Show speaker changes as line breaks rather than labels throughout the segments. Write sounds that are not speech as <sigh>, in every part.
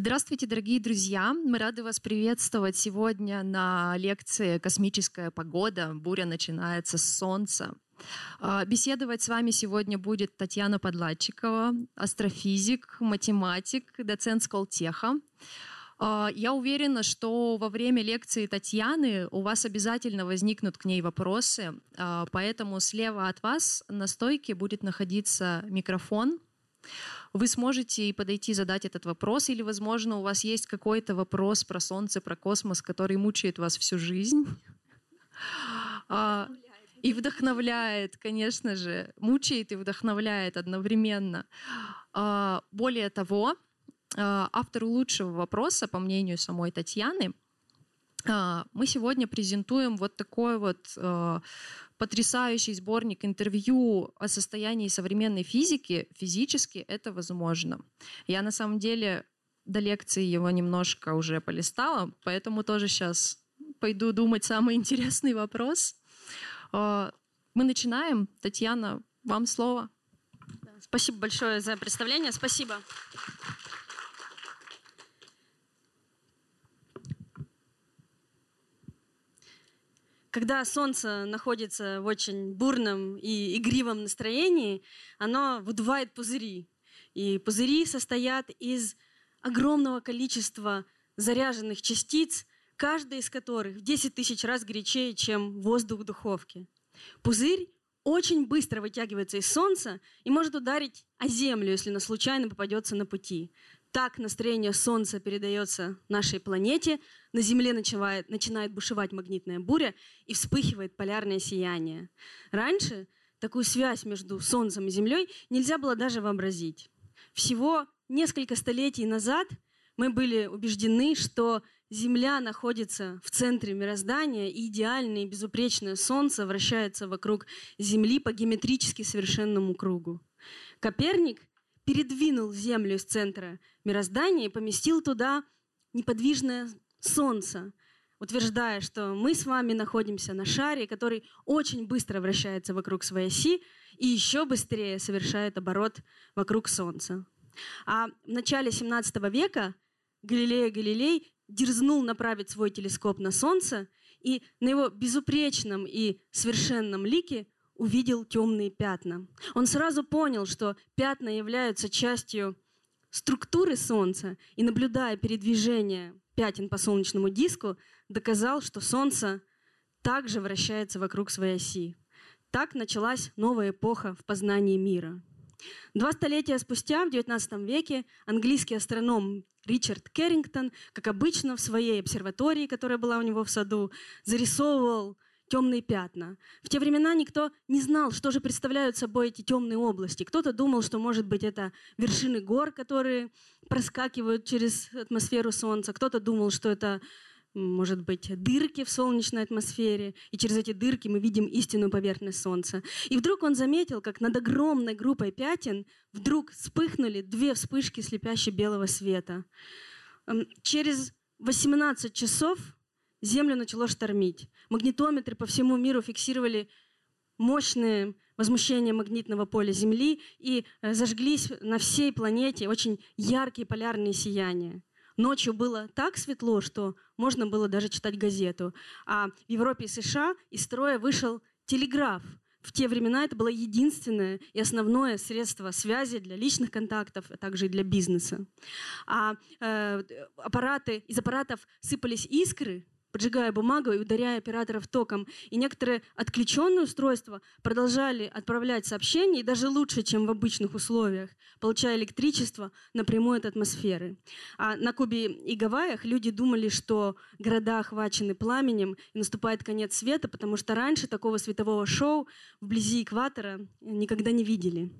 Здравствуйте, дорогие друзья! Мы рады вас приветствовать сегодня на лекции «Космическая погода. Буря начинается с Солнца». А, беседовать с вами сегодня будет Татьяна Подладчикова, астрофизик, математик, доцент Сколтеха. А, я уверена, что во время лекции Татьяны у вас обязательно возникнут к ней вопросы, а, поэтому слева от вас на стойке будет находиться микрофон – вы сможете и подойти задать этот вопрос, или, возможно, у вас есть какой-то вопрос про Солнце, про космос, который мучает вас всю жизнь. А, и вдохновляет, конечно же, мучает и вдохновляет одновременно. А, более того, а, автору лучшего вопроса, по мнению самой Татьяны, мы сегодня презентуем вот такой вот потрясающий сборник интервью о состоянии современной физики, физически это возможно. Я на самом деле до лекции его немножко уже полистала, поэтому тоже сейчас пойду думать самый <laughs> интересный вопрос. А, мы начинаем. Татьяна, вам слово.
Спасибо большое за представление. Спасибо. Когда солнце находится в очень бурном и игривом настроении, оно выдувает пузыри. И пузыри состоят из огромного количества заряженных частиц, каждая из которых в 10 тысяч раз горячее, чем воздух в духовке. Пузырь очень быстро вытягивается из Солнца и может ударить о Землю, если оно случайно попадется на пути. Так настроение Солнца передается нашей планете, на Земле начинает, начинает бушевать магнитная буря и вспыхивает полярное сияние. Раньше такую связь между Солнцем и Землей нельзя было даже вообразить. Всего несколько столетий назад мы были убеждены, что Земля находится в центре мироздания, и идеальное и безупречное Солнце вращается вокруг Земли по геометрически совершенному кругу. Коперник передвинул Землю из центра мироздания и поместил туда неподвижное Солнце, утверждая, что мы с вами находимся на шаре, который очень быстро вращается вокруг своей оси и еще быстрее совершает оборот вокруг Солнца. А в начале 17 века Галилея Галилей дерзнул направить свой телескоп на Солнце и на его безупречном и совершенном лике увидел темные пятна. Он сразу понял, что пятна являются частью структуры Солнца, и, наблюдая передвижение пятен по солнечному диску, доказал, что Солнце также вращается вокруг своей оси. Так началась новая эпоха в познании мира. Два столетия спустя, в XIX веке, английский астроном Ричард Керрингтон, как обычно, в своей обсерватории, которая была у него в саду, зарисовывал темные пятна. В те времена никто не знал, что же представляют собой эти темные области. Кто-то думал, что, может быть, это вершины гор, которые проскакивают через атмосферу Солнца. Кто-то думал, что это может быть, дырки в солнечной атмосфере, и через эти дырки мы видим истинную поверхность Солнца. И вдруг он заметил, как над огромной группой пятен вдруг вспыхнули две вспышки слепящей белого света. Эм, через 18 часов Землю начало штормить. Магнитометры по всему миру фиксировали мощные возмущения магнитного поля Земли и э, зажглись на всей планете очень яркие полярные сияния. Ночью было так светло, что можно было даже читать газету. А в Европе и США из строя вышел телеграф. В те времена это было единственное и основное средство связи для личных контактов, а также и для бизнеса. А э, аппараты, из аппаратов сыпались искры, поджигая бумагу и ударяя операторов током. И некоторые отключенные устройства продолжали отправлять сообщения, и даже лучше, чем в обычных условиях, получая электричество напрямую от атмосферы. А на Кубе и Гавайях люди думали, что города охвачены пламенем, и наступает конец света, потому что раньше такого светового шоу вблизи экватора никогда не видели.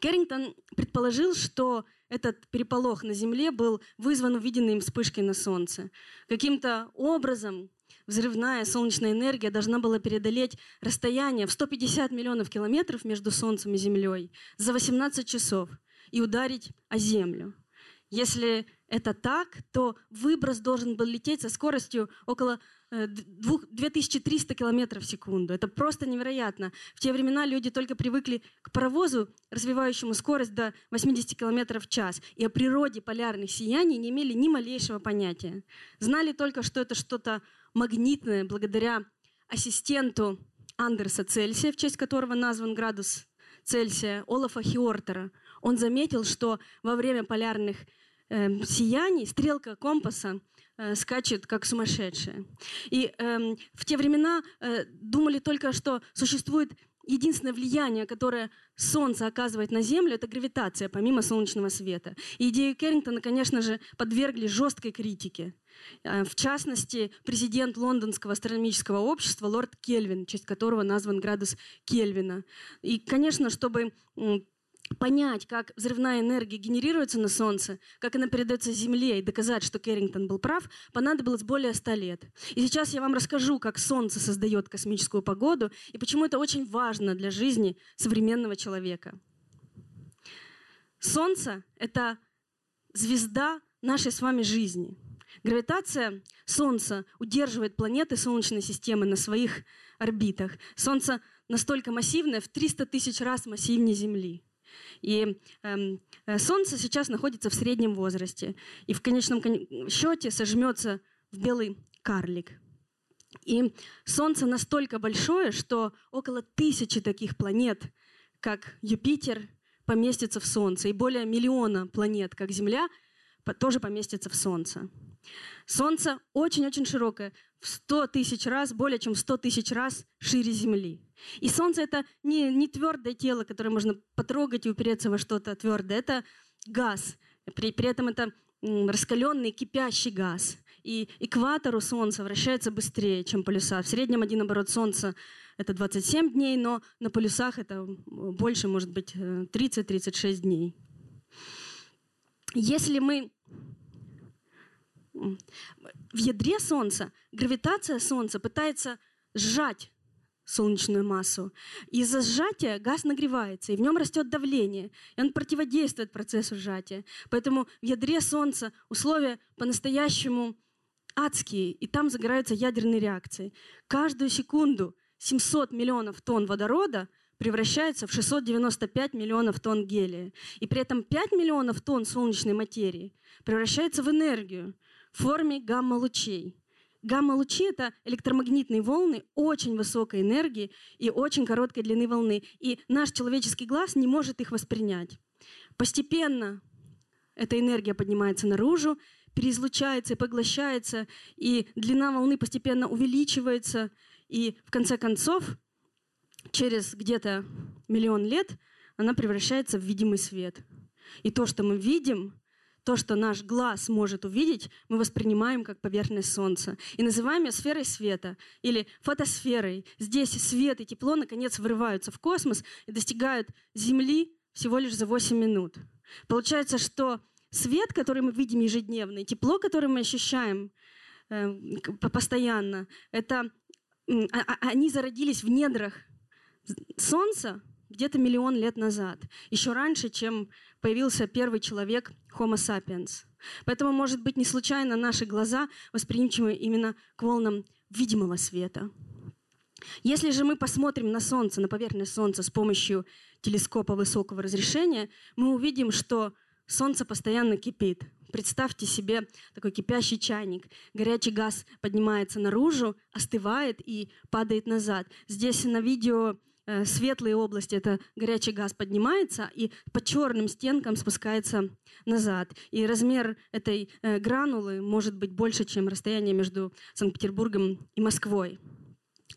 Керрингтон предположил, что этот переполох на Земле был вызван увиденной им вспышкой на Солнце. Каким-то образом взрывная солнечная энергия должна была преодолеть расстояние в 150 миллионов километров между Солнцем и Землей за 18 часов и ударить о Землю. Если это так, то выброс должен был лететь со скоростью около 2300 э, километров в секунду. Это просто невероятно. В те времена люди только привыкли к паровозу, развивающему скорость до 80 километров в час. И о природе полярных сияний не имели ни малейшего понятия. Знали только, что это что-то магнитное благодаря ассистенту Андерса Цельсия, в честь которого назван градус Цельсия, Олафа Хиортера. Он заметил, что во время полярных э, сияний стрелка компаса э, скачет как сумасшедшая. И э, в те времена э, думали только, что существует единственное влияние, которое Солнце оказывает на Землю, это гравитация, помимо солнечного света. И идею Керрингтона, конечно же, подвергли жесткой критике. Э, в частности, президент Лондонского астрономического общества лорд Кельвин, в честь которого назван градус Кельвина. И, конечно, чтобы понять, как взрывная энергия генерируется на Солнце, как она передается Земле и доказать, что Керрингтон был прав, понадобилось более ста лет. И сейчас я вам расскажу, как Солнце создает космическую погоду и почему это очень важно для жизни современного человека. Солнце — это звезда нашей с вами жизни. Гравитация Солнца удерживает планеты Солнечной системы на своих орбитах. Солнце настолько массивное, в 300 тысяч раз массивнее Земли. И эм, э, Солнце сейчас находится в среднем возрасте. И в конечном счете сожмется в белый карлик. И Солнце настолько большое, что около тысячи таких планет, как Юпитер, поместится в Солнце. И более миллиона планет, как Земля, тоже поместится в Солнце. Солнце очень-очень широкое, в 100 тысяч раз, более чем в 100 тысяч раз шире Земли. И Солнце — это не, не твердое тело, которое можно потрогать и упереться во что-то твердое. Это газ. При, при этом это раскаленный кипящий газ. И экватор у Солнца вращается быстрее, чем полюса. В среднем один оборот Солнца — это 27 дней, но на полюсах это больше, может быть, 30-36 э, дней. Если мы в ядре Солнца гравитация Солнца пытается сжать солнечную массу. Из-за сжатия газ нагревается, и в нем растет давление, и он противодействует процессу сжатия. Поэтому в ядре Солнца условия по-настоящему адские, и там загораются ядерные реакции. Каждую секунду 700 миллионов тонн водорода превращается в 695 миллионов тонн гелия. И при этом 5 миллионов тонн солнечной материи превращается в энергию в форме гамма-лучей. Гамма-лучи — это электромагнитные волны очень высокой энергии и очень короткой длины волны. И наш человеческий глаз не может их воспринять. Постепенно эта энергия поднимается наружу, переизлучается и поглощается, и длина волны постепенно увеличивается, и в конце концов, через где-то миллион лет, она превращается в видимый свет. И то, что мы видим, то, что наш глаз может увидеть, мы воспринимаем как поверхность Солнца. И называем ее сферой света или фотосферой. Здесь свет и тепло, наконец, вырываются в космос и достигают Земли всего лишь за 8 минут. Получается, что свет, который мы видим ежедневно, и тепло, которое мы ощущаем э, постоянно, это, э, они зародились в недрах Солнца, где-то миллион лет назад, еще раньше, чем появился первый человек Homo sapiens. Поэтому, может быть, не случайно наши глаза восприимчивы именно к волнам видимого света. Если же мы посмотрим на Солнце, на поверхность Солнца с помощью телескопа высокого разрешения, мы увидим, что Солнце постоянно кипит. Представьте себе такой кипящий чайник. Горячий газ поднимается наружу, остывает и падает назад. Здесь на видео светлые области это горячий газ поднимается и по черным стенкам спускается назад. И размер этой э, гранулы может быть больше, чем расстояние между Санкт-Петербургом и Москвой.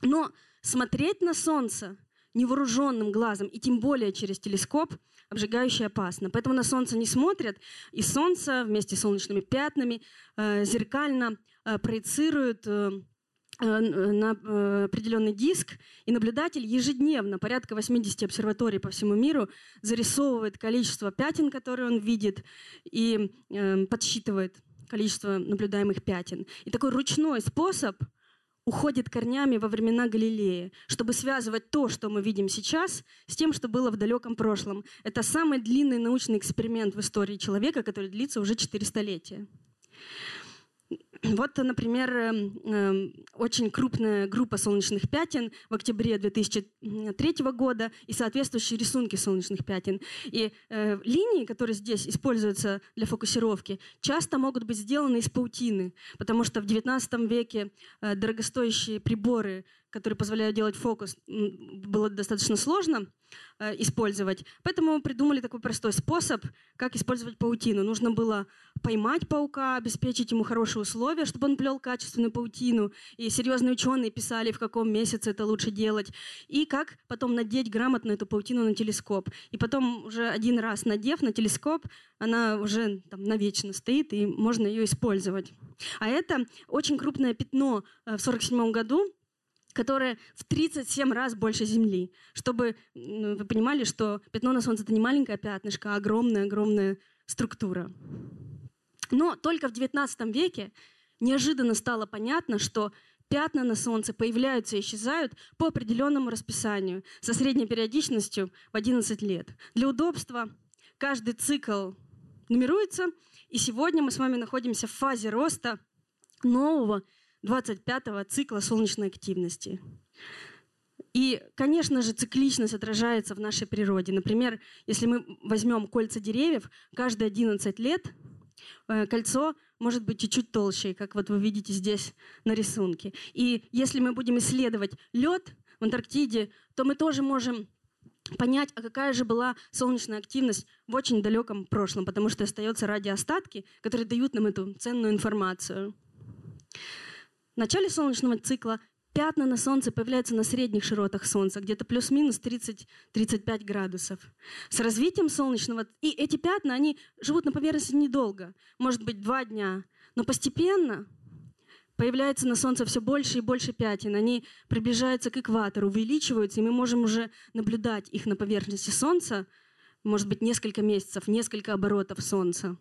Но смотреть на Солнце невооруженным глазом, и тем более через телескоп, обжигающе опасно. Поэтому на Солнце не смотрят, и Солнце вместе с солнечными пятнами э, зеркально э, проецируют э, Э, э, на э, определенный диск, и наблюдатель ежедневно, порядка 80 обсерваторий по всему миру, зарисовывает количество пятен, которые он видит, и подсчитывает количество наблюдаемых пятен. И такой ручной способ уходит корнями во времена Галилея, чтобы связывать то, что мы видим сейчас, с тем, что было в далеком прошлом. Это самый длинный научный эксперимент в истории человека, который длится уже 4 столетия. Вот, например, эм, эм, очень крупная группа солнечных пятен в октябре 2003 года и соответствующие рисунки солнечных пятен. И э, линии, которые здесь используются для фокусировки, часто могут быть сделаны из паутины, потому что в XIX веке э, дорогостоящие приборы которые позволяют делать фокус, было достаточно сложно э, использовать. Поэтому придумали такой простой способ, как использовать паутину. Нужно было поймать паука, обеспечить ему хорошие условия, чтобы он плел качественную паутину. И серьезные ученые писали, в каком месяце это лучше делать. И как потом надеть грамотно эту паутину на телескоп. И потом уже один раз надев на телескоп, она уже там навечно стоит, и можно ее использовать. А это очень крупное пятно э, в 1947 году которое в 37 раз больше Земли. Чтобы ну, вы понимали, что пятно на Солнце — это не маленькое пятнышко, а огромная-огромная структура. Но только в XIX веке неожиданно стало понятно, что пятна на Солнце появляются и исчезают по определенному расписанию со средней периодичностью в 11 лет. Для удобства каждый цикл нумеруется, и сегодня мы с вами находимся в фазе роста нового 25-го цикла солнечной активности. И, конечно же, цикличность отражается в нашей природе. Например, если мы возьмем кольца деревьев, каждые 11 лет э, кольцо может быть чуть-чуть толще, как вот вы видите здесь на рисунке. И если мы будем исследовать лед в Антарктиде, то мы тоже можем понять, а какая же была солнечная активность в очень далеком прошлом, потому что остаются радиоостатки, которые дают нам эту ценную информацию. В начале солнечного цикла пятна на Солнце появляются на средних широтах Солнца, где-то плюс-минус 30-35 градусов. С развитием солнечного... И эти пятна, они живут на поверхности недолго, может быть, два дня. Но постепенно появляется на Солнце все больше и больше пятен. Они приближаются к экватору, увеличиваются, и мы можем уже наблюдать их на поверхности Солнца, может быть, несколько месяцев, несколько оборотов Солнца.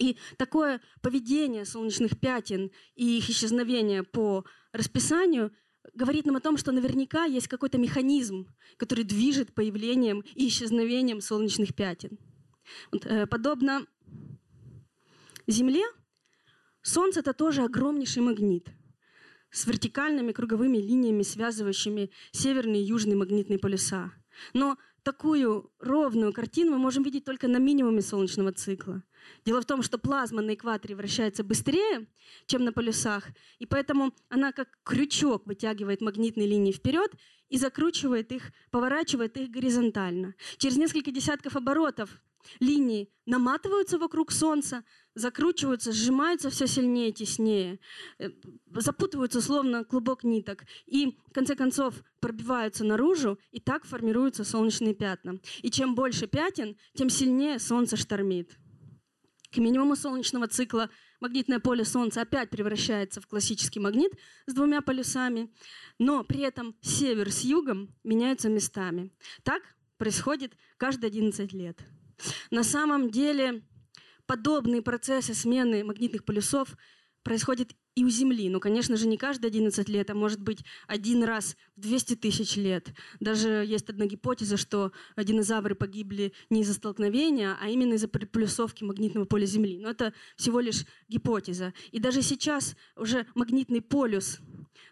И такое поведение солнечных пятен и их исчезновение по расписанию говорит нам о том, что наверняка есть какой-то механизм, который движет появлением и исчезновением солнечных пятен. Э, подобно Земле, Солнце — это тоже огромнейший магнит с вертикальными круговыми линиями, связывающими северные и южные магнитные полюса. Но такую ровную картину мы можем видеть только на минимуме солнечного цикла. Дело в том, что плазма на экваторе вращается быстрее, чем на полюсах, и поэтому она как крючок вытягивает магнитные линии вперед и закручивает их, поворачивает их горизонтально. Через несколько десятков оборотов линии наматываются вокруг Солнца, закручиваются, сжимаются все сильнее теснее, э, запутываются словно клубок ниток и, в конце концов, пробиваются наружу, и так формируются солнечные пятна. И чем больше пятен, тем сильнее Солнце штормит. К минимуму солнечного цикла магнитное поле Солнца опять превращается в классический магнит с двумя полюсами, но при этом север с югом меняются местами. Так происходит каждые 11 лет. На самом деле подобные процессы смены магнитных полюсов происходят и у Земли. Но, конечно же, не каждые 11 лет, а может быть один раз в 200 тысяч лет. Даже есть одна гипотеза, что динозавры погибли не из-за столкновения, а именно из-за приплюсовки магнитного поля Земли. Но это всего лишь гипотеза. И даже сейчас уже магнитный полюс,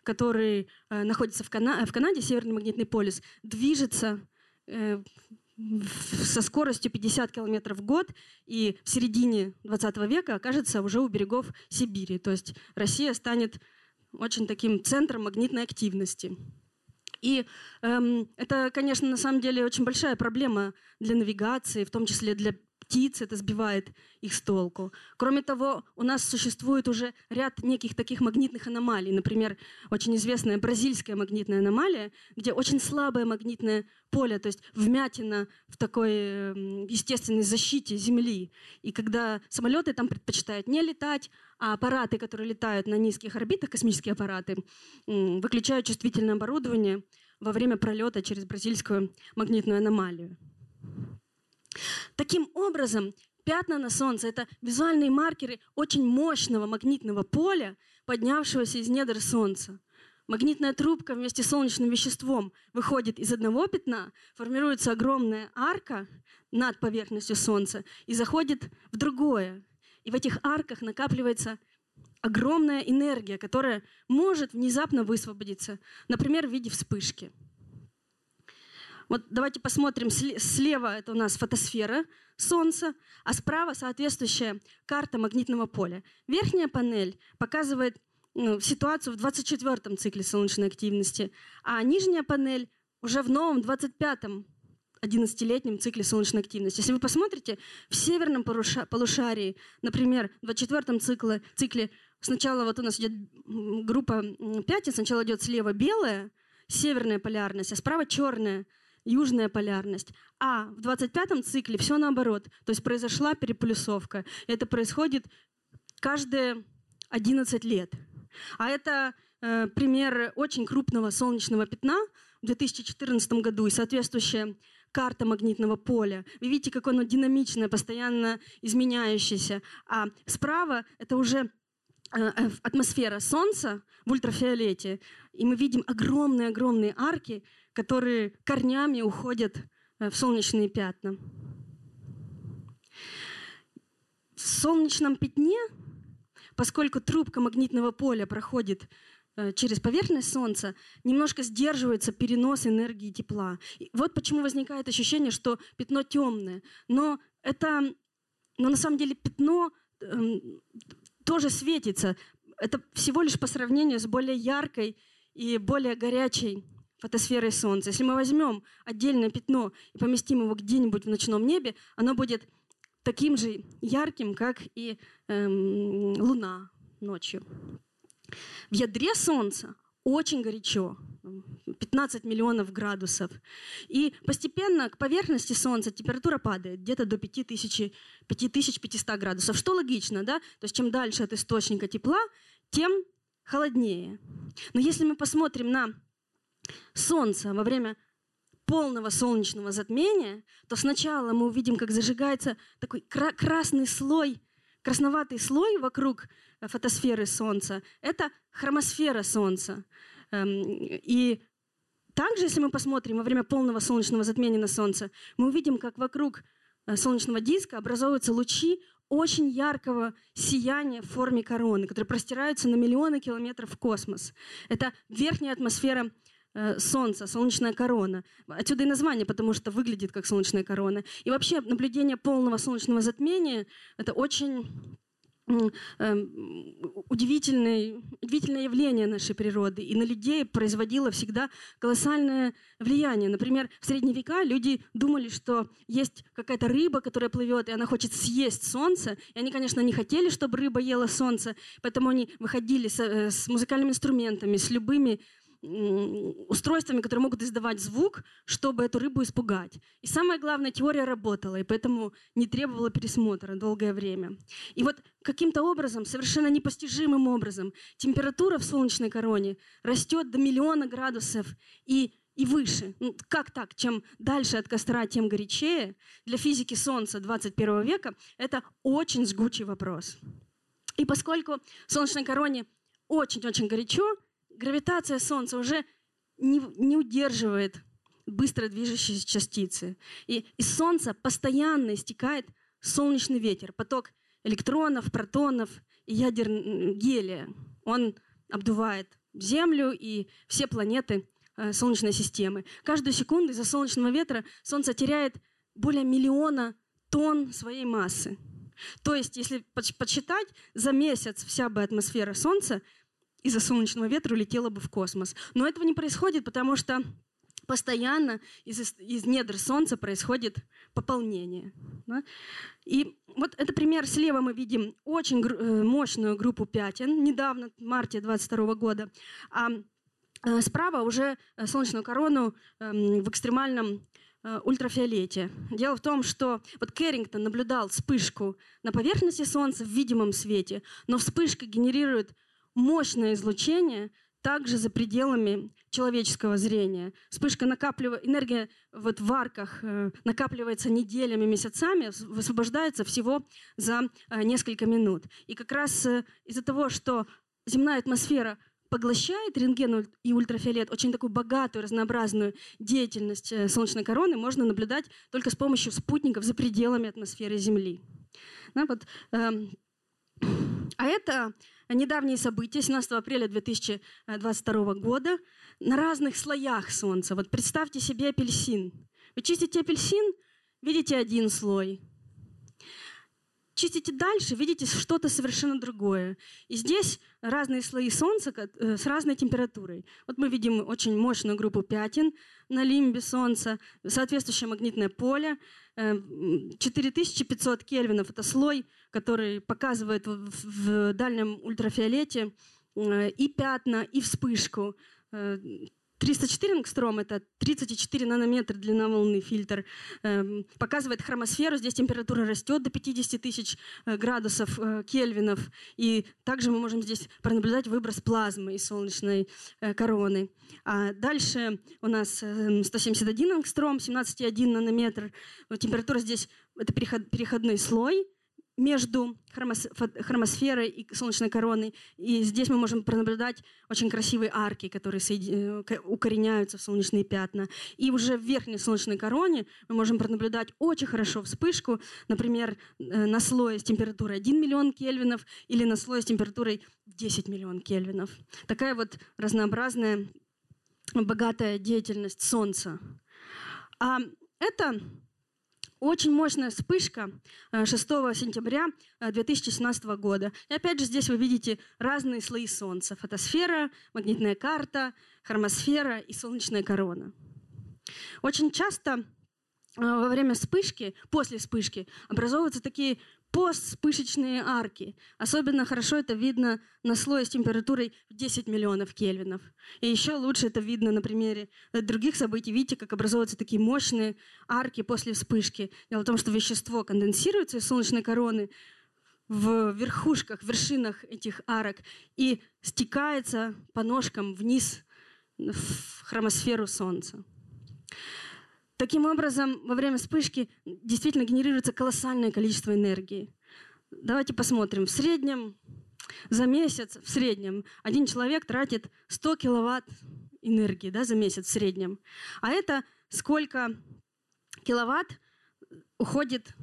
который э, находится в, Кана- в Канаде, Северный магнитный полюс, движется э, со скоростью 50 км в год и в середине 20 века окажется уже у берегов Сибири. То есть Россия станет очень таким центром магнитной активности. И эм, это, конечно, на самом деле очень большая проблема для навигации, в том числе для птиц, это сбивает их с толку. Кроме того, у нас существует уже ряд неких таких магнитных аномалий. Например, очень известная бразильская магнитная аномалия, где очень слабое магнитное поле, то есть вмятина в такой эм, естественной защите Земли. И когда самолеты там предпочитают не летать, аппараты, которые летают на низких орбитах, космические аппараты, выключают чувствительное оборудование во время пролета через бразильскую магнитную аномалию. Таким образом, пятна на Солнце — это визуальные маркеры очень мощного магнитного поля, поднявшегося из недр Солнца. магнитная трубка вместе с солнечным веществом выходит из одного пятна, формируется огромная арка над поверхностью Солнца и заходит в другое. И в этих арках накапливается огромная энергия, которая может внезапно высвободиться, например, в виде вспышки. Вот давайте посмотрим, слева это у нас фотосфера Солнца, а справа соответствующая карта магнитного поля. Верхняя панель показывает ну, ситуацию в 24-м цикле солнечной активности, а нижняя панель уже в новом 25-м 11-летнем цикле солнечной активности. Если вы посмотрите, в северном полушарии, например, в 24-м цикле, цикле сначала вот у нас идет группа пятен, сначала идет слева белая, северная полярность, а справа черная, южная полярность. А в 25-м цикле все наоборот. То есть произошла переполюсовка. Это происходит каждые 11 лет. А это э, пример очень крупного солнечного пятна в 2014 году и соответствующая карта магнитного поля. Вы видите, как оно динамичное, постоянно изменяющееся. А справа это уже э, э, атмосфера Солнца в ультрафиолете, и мы видим огромные-огромные арки, которые корнями уходят э, в солнечные пятна. В солнечном пятне, поскольку трубка магнитного поля проходит через поверхность Солнца, немножко сдерживается перенос энергии тепла. И вот почему возникает ощущение, что пятно темное. Но это, но на самом деле пятно э, тоже светится. Это всего лишь по сравнению с более яркой и более горячей фотосферой Солнца. Если мы возьмем отдельное пятно и поместим его где-нибудь в ночном небе, оно будет таким же ярким, как и эм, Луна ночью. В ядре Солнца очень горячо, 15 миллионов градусов. И постепенно к поверхности Солнца температура падает где-то до 5000, 5500 градусов, что логично, да? То есть чем дальше от источника тепла, тем холоднее. Но если мы посмотрим на Солнца во время полного солнечного затмения, то сначала мы увидим, как зажигается такой кра- красный слой, красноватый слой вокруг э, фотосферы Солнца. Это хромосфера Солнца. Эм, и также, если мы посмотрим во время полного солнечного затмения на Солнце, мы увидим, как вокруг э, солнечного диска образовываются лучи очень яркого сияния в форме короны, которые простираются на миллионы километров в космос. Это верхняя атмосфера Э, солнце, солнечная корона. Отсюда и название, потому что выглядит как солнечная корона. И вообще наблюдение полного солнечного затмения — это очень эм, удивительное, удивительное явление нашей природы. И на людей производило всегда колоссальное влияние. Например, в средние века люди думали, что есть какая-то рыба, которая плывет, и она хочет съесть солнце. И они, конечно, не хотели, чтобы рыба ела солнце, поэтому они выходили с, э, с музыкальными инструментами, с любыми устройствами, которые могут издавать звук, чтобы эту рыбу испугать. И самое главное, теория работала, и поэтому не требовала пересмотра долгое время. И вот каким-то образом, совершенно непостижимым образом, температура в солнечной короне растет до миллиона градусов и и выше. Ну, как так? Чем дальше от костра, тем горячее. Для физики Солнца 21 века это очень жгучий вопрос. И поскольку в солнечной короне очень-очень горячо, гравитация Солнца уже не, не удерживает быстро движущиеся частицы. И из Солнца постоянно истекает солнечный ветер, поток электронов, протонов и ядер гелия. Он обдувает Землю и все планеты э, Солнечной системы. Каждую секунду из-за солнечного ветра Солнце теряет более миллиона тонн своей массы. То есть, если подсчитать, за месяц вся бы атмосфера Солнца из-за солнечного ветра улетела бы в космос. Но этого не происходит, потому что постоянно из, из недр Солнца происходит пополнение. Да? И вот это пример. Слева мы видим очень гру- э, мощную группу пятен, недавно, в марте 22 года. А э, справа уже э, солнечную корону эм, в экстремальном ультрафиолете. Дело в том, что вот Керрингтон наблюдал вспышку на поверхности Солнца в видимом свете, но вспышка генерирует мощное излучение также за пределами человеческого зрения. Вспышка накапливает, энергия вот в арках э, накапливается неделями, месяцами, высвобождается всего за э, несколько минут. И как раз э, из-за того, что земная атмосфера поглощает рентген и ультрафиолет, очень такую богатую, разнообразную деятельность солнечной короны можно наблюдать только с помощью спутников за пределами атмосферы Земли. Да, вот, э, а это недавние события 17 апреля 2022 года на разных слоях Солнца. Вот представьте себе апельсин. Вы чистите апельсин, видите один слой. Чистите дальше, видите что-то совершенно другое. И здесь разные слои Солнца э, с разной температурой. Вот мы видим очень мощную группу пятен на лимбе Солнца, соответствующее магнитное поле. 4500 э, кельвинов — это слой, который показывает в дальнем ультрафиолете э, и пятна, и вспышку. 304 ангстром, это 34 нанометра длина волны фильтр, э, показывает хромосферу. Здесь температура растет до 50 тысяч э, градусов э, кельвинов. И также мы можем здесь пронаблюдать выброс плазмы из солнечной э, короны. А дальше у нас э, 171 ангстром, 17,1 нанометр. Температура здесь это переход, переходной слой между хромосферой и солнечной короной. И здесь мы можем пронаблюдать очень красивые арки, которые э, укореняются в солнечные пятна. И уже в верхней солнечной короне мы можем пронаблюдать очень хорошо вспышку, например, э, на слое с температурой 1 миллион кельвинов или на слое с температурой 10 миллион кельвинов. Такая вот разнообразная, богатая деятельность Солнца. А это очень мощная вспышка 6 э, сентября 2017 э, года. И опять же здесь вы видите разные слои Солнца. Фотосфера, магнитная карта, хромосфера и солнечная корона. Очень часто э, во время вспышки, после вспышки, образовываются такие постспышечные арки. Особенно хорошо это видно на слое с температурой в 10 миллионов кельвинов. И еще лучше это видно на примере других событий. Видите, как образовываются такие мощные арки после вспышки. Дело в том, что вещество конденсируется из солнечной короны в верхушках, вершинах этих арок и стекается по ножкам вниз в хромосферу Солнца. Таким образом, во время вспышки действительно генерируется колоссальное количество энергии. Давайте посмотрим. В среднем за месяц, в среднем, один человек тратит 100 киловатт энергии да, за месяц в среднем. А это сколько киловатт уходит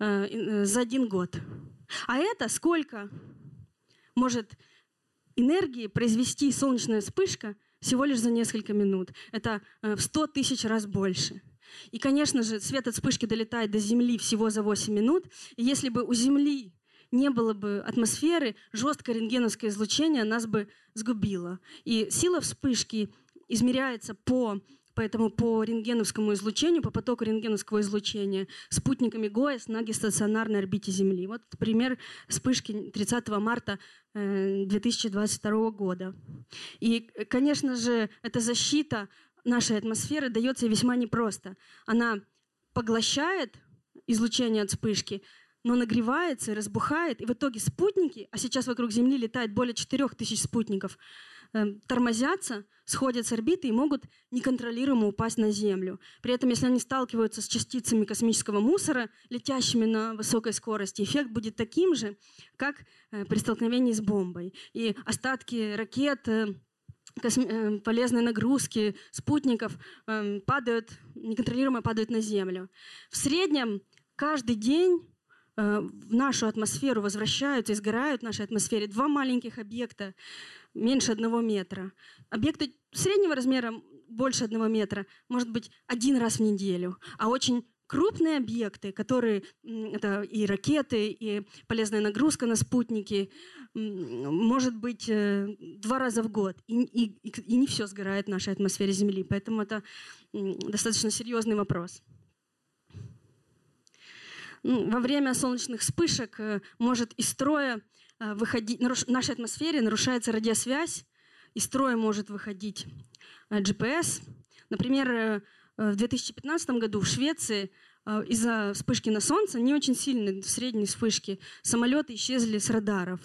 э, э за один год. А это сколько может энергии произвести солнечная вспышка – всего лишь за несколько минут. Это э, в 100 тысяч раз больше. И, конечно же, свет от вспышки долетает до Земли всего за 8 минут. И если бы у Земли не было бы атмосферы, жесткое рентгеновское излучение нас бы сгубило. И сила вспышки измеряется по Поэтому по рентгеновскому излучению, по потоку рентгеновского излучения спутниками ГОЭС на геостационарной орбите Земли. Вот пример вспышки 30 марта 2022 э, года. И, конечно же, эта защита нашей атмосферы дается весьма непросто. Она поглощает излучение от вспышки, но нагревается и разбухает. И в итоге спутники, а сейчас вокруг Земли летает более 4000 спутников, Эм, тормозятся, сходят с орбиты и могут неконтролируемо упасть на Землю. При этом, если они сталкиваются с частицами космического мусора, летящими на высокой скорости, эффект будет таким же, как э, при столкновении с бомбой. И остатки ракет, э, э, полезные нагрузки, спутников падают, неконтролируемо падают на Землю. В среднем каждый день в нашу атмосферу возвращаются, изгорают в нашей атмосфере два маленьких объекта меньше одного метра. Объекты среднего размера, больше одного метра, может быть один раз в неделю. А очень крупные объекты, которые это и ракеты, и полезная нагрузка на спутники, может быть э, два раза в год. И, и, и не все сгорает в нашей атмосфере Земли. Поэтому это достаточно серьезный вопрос. Во время солнечных вспышек э, может из строя выходить, наруш, в нашей атмосфере нарушается радиосвязь, из строя может выходить э, GPS. Например, э, в 2015 году в Швеции из-за вспышки на Солнце, не очень сильной, средней вспышки, самолеты исчезли с радаров.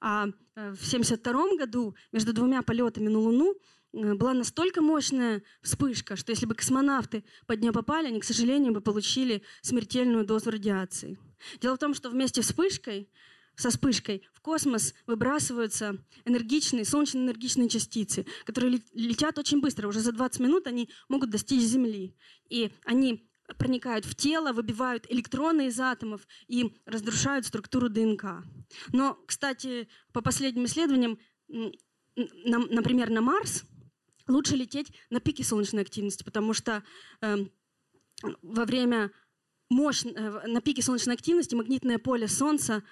А в 1972 году между двумя полетами на Луну была настолько мощная вспышка, что если бы космонавты под нее попали, они, к сожалению, бы получили смертельную дозу радиации. Дело в том, что вместе с вспышкой со вспышкой в космос выбрасываются энергичные, солнечно-энергичные частицы, которые летят очень быстро. Уже за 20 минут они могут достичь Земли. И они проникают в тело, выбивают электроны из атомов и разрушают структуру ДНК. Но, кстати, по последним исследованиям, например, на Марс лучше лететь на пике солнечной активности, потому что э, во время мощ... Э, на пике солнечной активности магнитное поле Солнца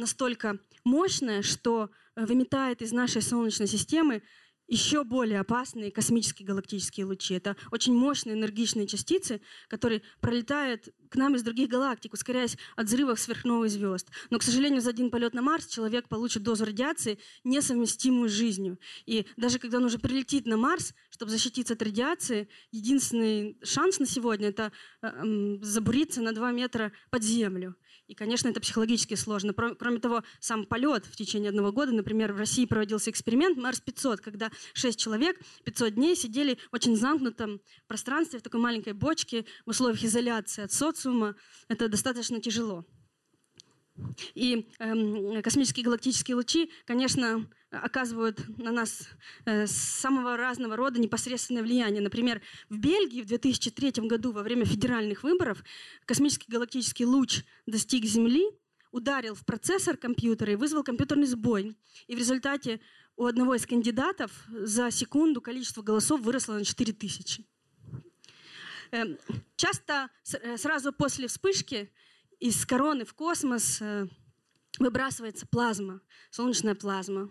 настолько мощное, что э, выметает из нашей Солнечной системы еще более опасные космические галактические лучи. Это очень мощные энергичные частицы, которые пролетают к нам из других галактик, ускоряясь от взрывов сверхновых звезд. Но, к сожалению, за один полет на Марс человек получит дозу радиации, несовместимую с жизнью. И даже когда он уже прилетит на Марс, чтобы защититься от радиации, единственный шанс на сегодня — это э, забуриться на 2 метра под землю. И, конечно, это психологически сложно. Кроме того, сам полет в течение одного года, например, в России проводился эксперимент Марс-500, когда 6 человек 500 дней сидели в очень замкнутом пространстве, в такой маленькой бочке, в условиях изоляции от социума. Это достаточно тяжело. И э, космические галактические лучи, конечно, оказывают на нас э, самого разного рода непосредственное влияние. Например, в Бельгии в 2003 году во время федеральных выборов космический галактический луч достиг Земли, ударил в процессор компьютера и вызвал компьютерный сбой. И в результате у одного из кандидатов за секунду количество голосов выросло на 4000. Эм, часто э, сразу после вспышки из короны в космос э, выбрасывается плазма, солнечная плазма.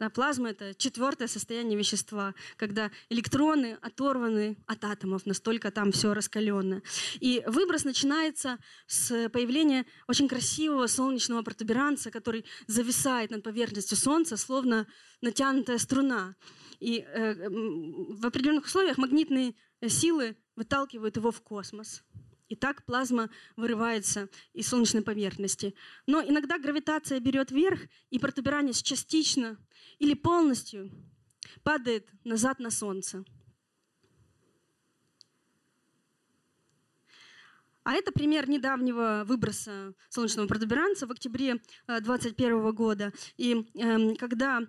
Да, плазма — это четвертое состояние вещества, когда электроны оторваны от атомов, настолько там все раскаленное. И выброс начинается с появления очень красивого солнечного протуберанца, который зависает над поверхностью Солнца, словно натянутая струна. И э, в определенных условиях магнитные силы выталкивают его в космос. И так плазма вырывается из солнечной поверхности. Но иногда гравитация берет верх, и протуберанец частично или полностью падает назад на Солнце. А это пример недавнего выброса солнечного протуберанца в октябре 2021 э, года. И э, когда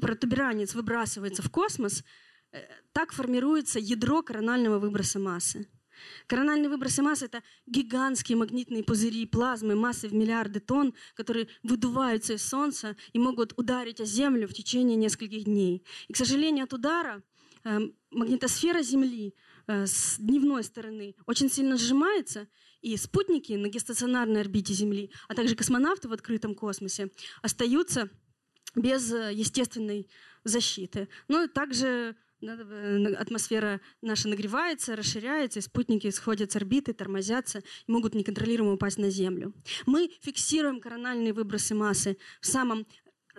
протуберанец выбрасывается в космос, так формируется ядро коронального выброса массы. Корональные выбросы массы — это гигантские магнитные пузыри плазмы массой в миллиарды тонн, которые выдуваются из Солнца и могут ударить о Землю в течение нескольких дней. И, к сожалению, от удара э, магнитосфера Земли э, с дневной стороны очень сильно сжимается, и спутники на геостационарной орбите Земли, а также космонавты в открытом космосе остаются без э, естественной защиты. Ну и также Э, атмосфера наша нагревается, расширяется, и спутники сходят с орбиты, тормозятся и могут неконтролируемо упасть на Землю. Мы фиксируем корональные выбросы массы в самом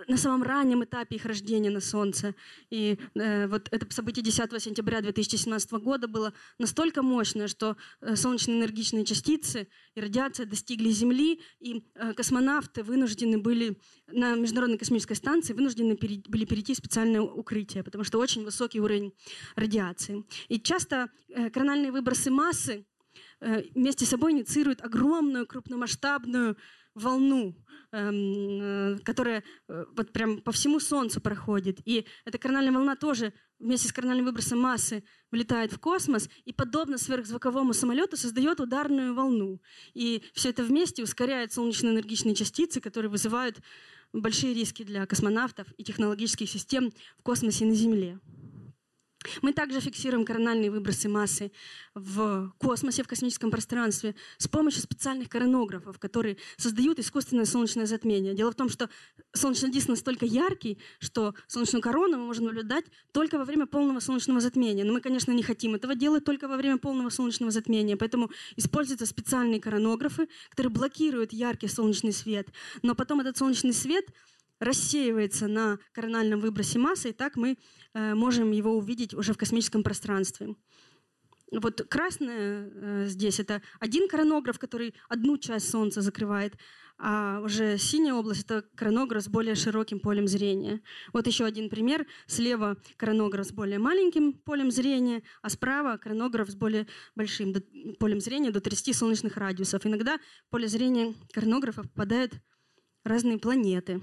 на самом раннем этапе их рождения на Солнце. И э, вот это событие 10 сентября 2017 года было настолько мощное, что э, солнечные энергичные частицы и радиация достигли Земли, и э, космонавты вынуждены были на Международной космической станции вынуждены пере, были перейти в специальное укрытие, потому что очень высокий уровень радиации. И часто э, корональные выбросы массы э, вместе с собой инициируют огромную крупномасштабную волну, которая э, вот прям по всему Солнцу проходит. И эта корональная волна тоже вместе с корональным выбросом массы влетает в космос и, подобно сверхзвуковому самолету, создает ударную волну. И все это вместе ускоряет солнечно-энергичные частицы, которые вызывают большие риски для космонавтов и технологических систем в космосе и на Земле. Мы также фиксируем корональные выбросы массы в космосе, в космическом пространстве с помощью специальных коронографов, которые создают искусственное солнечное затмение. Дело в том, что солнечный диск настолько яркий, что солнечную корону мы можем наблюдать только во время полного солнечного затмения. Но мы, конечно, не хотим этого делать только во время полного солнечного затмения, поэтому используются специальные коронографы, которые блокируют яркий солнечный свет. Но потом этот солнечный свет рассеивается на корональном выбросе массы, и так мы э, можем его увидеть уже в космическом пространстве. вот красное э, здесь это один коронограф, который одну часть Солнца закрывает, а уже синяя область — это коронограф с более широким полем зрения. Вот еще один пример. Слева коронограф с более маленьким полем зрения, а справа коронограф с более большим полем зрения до 30 солнечных радиусов. Иногда поле зрения коронографа попадают разные планеты.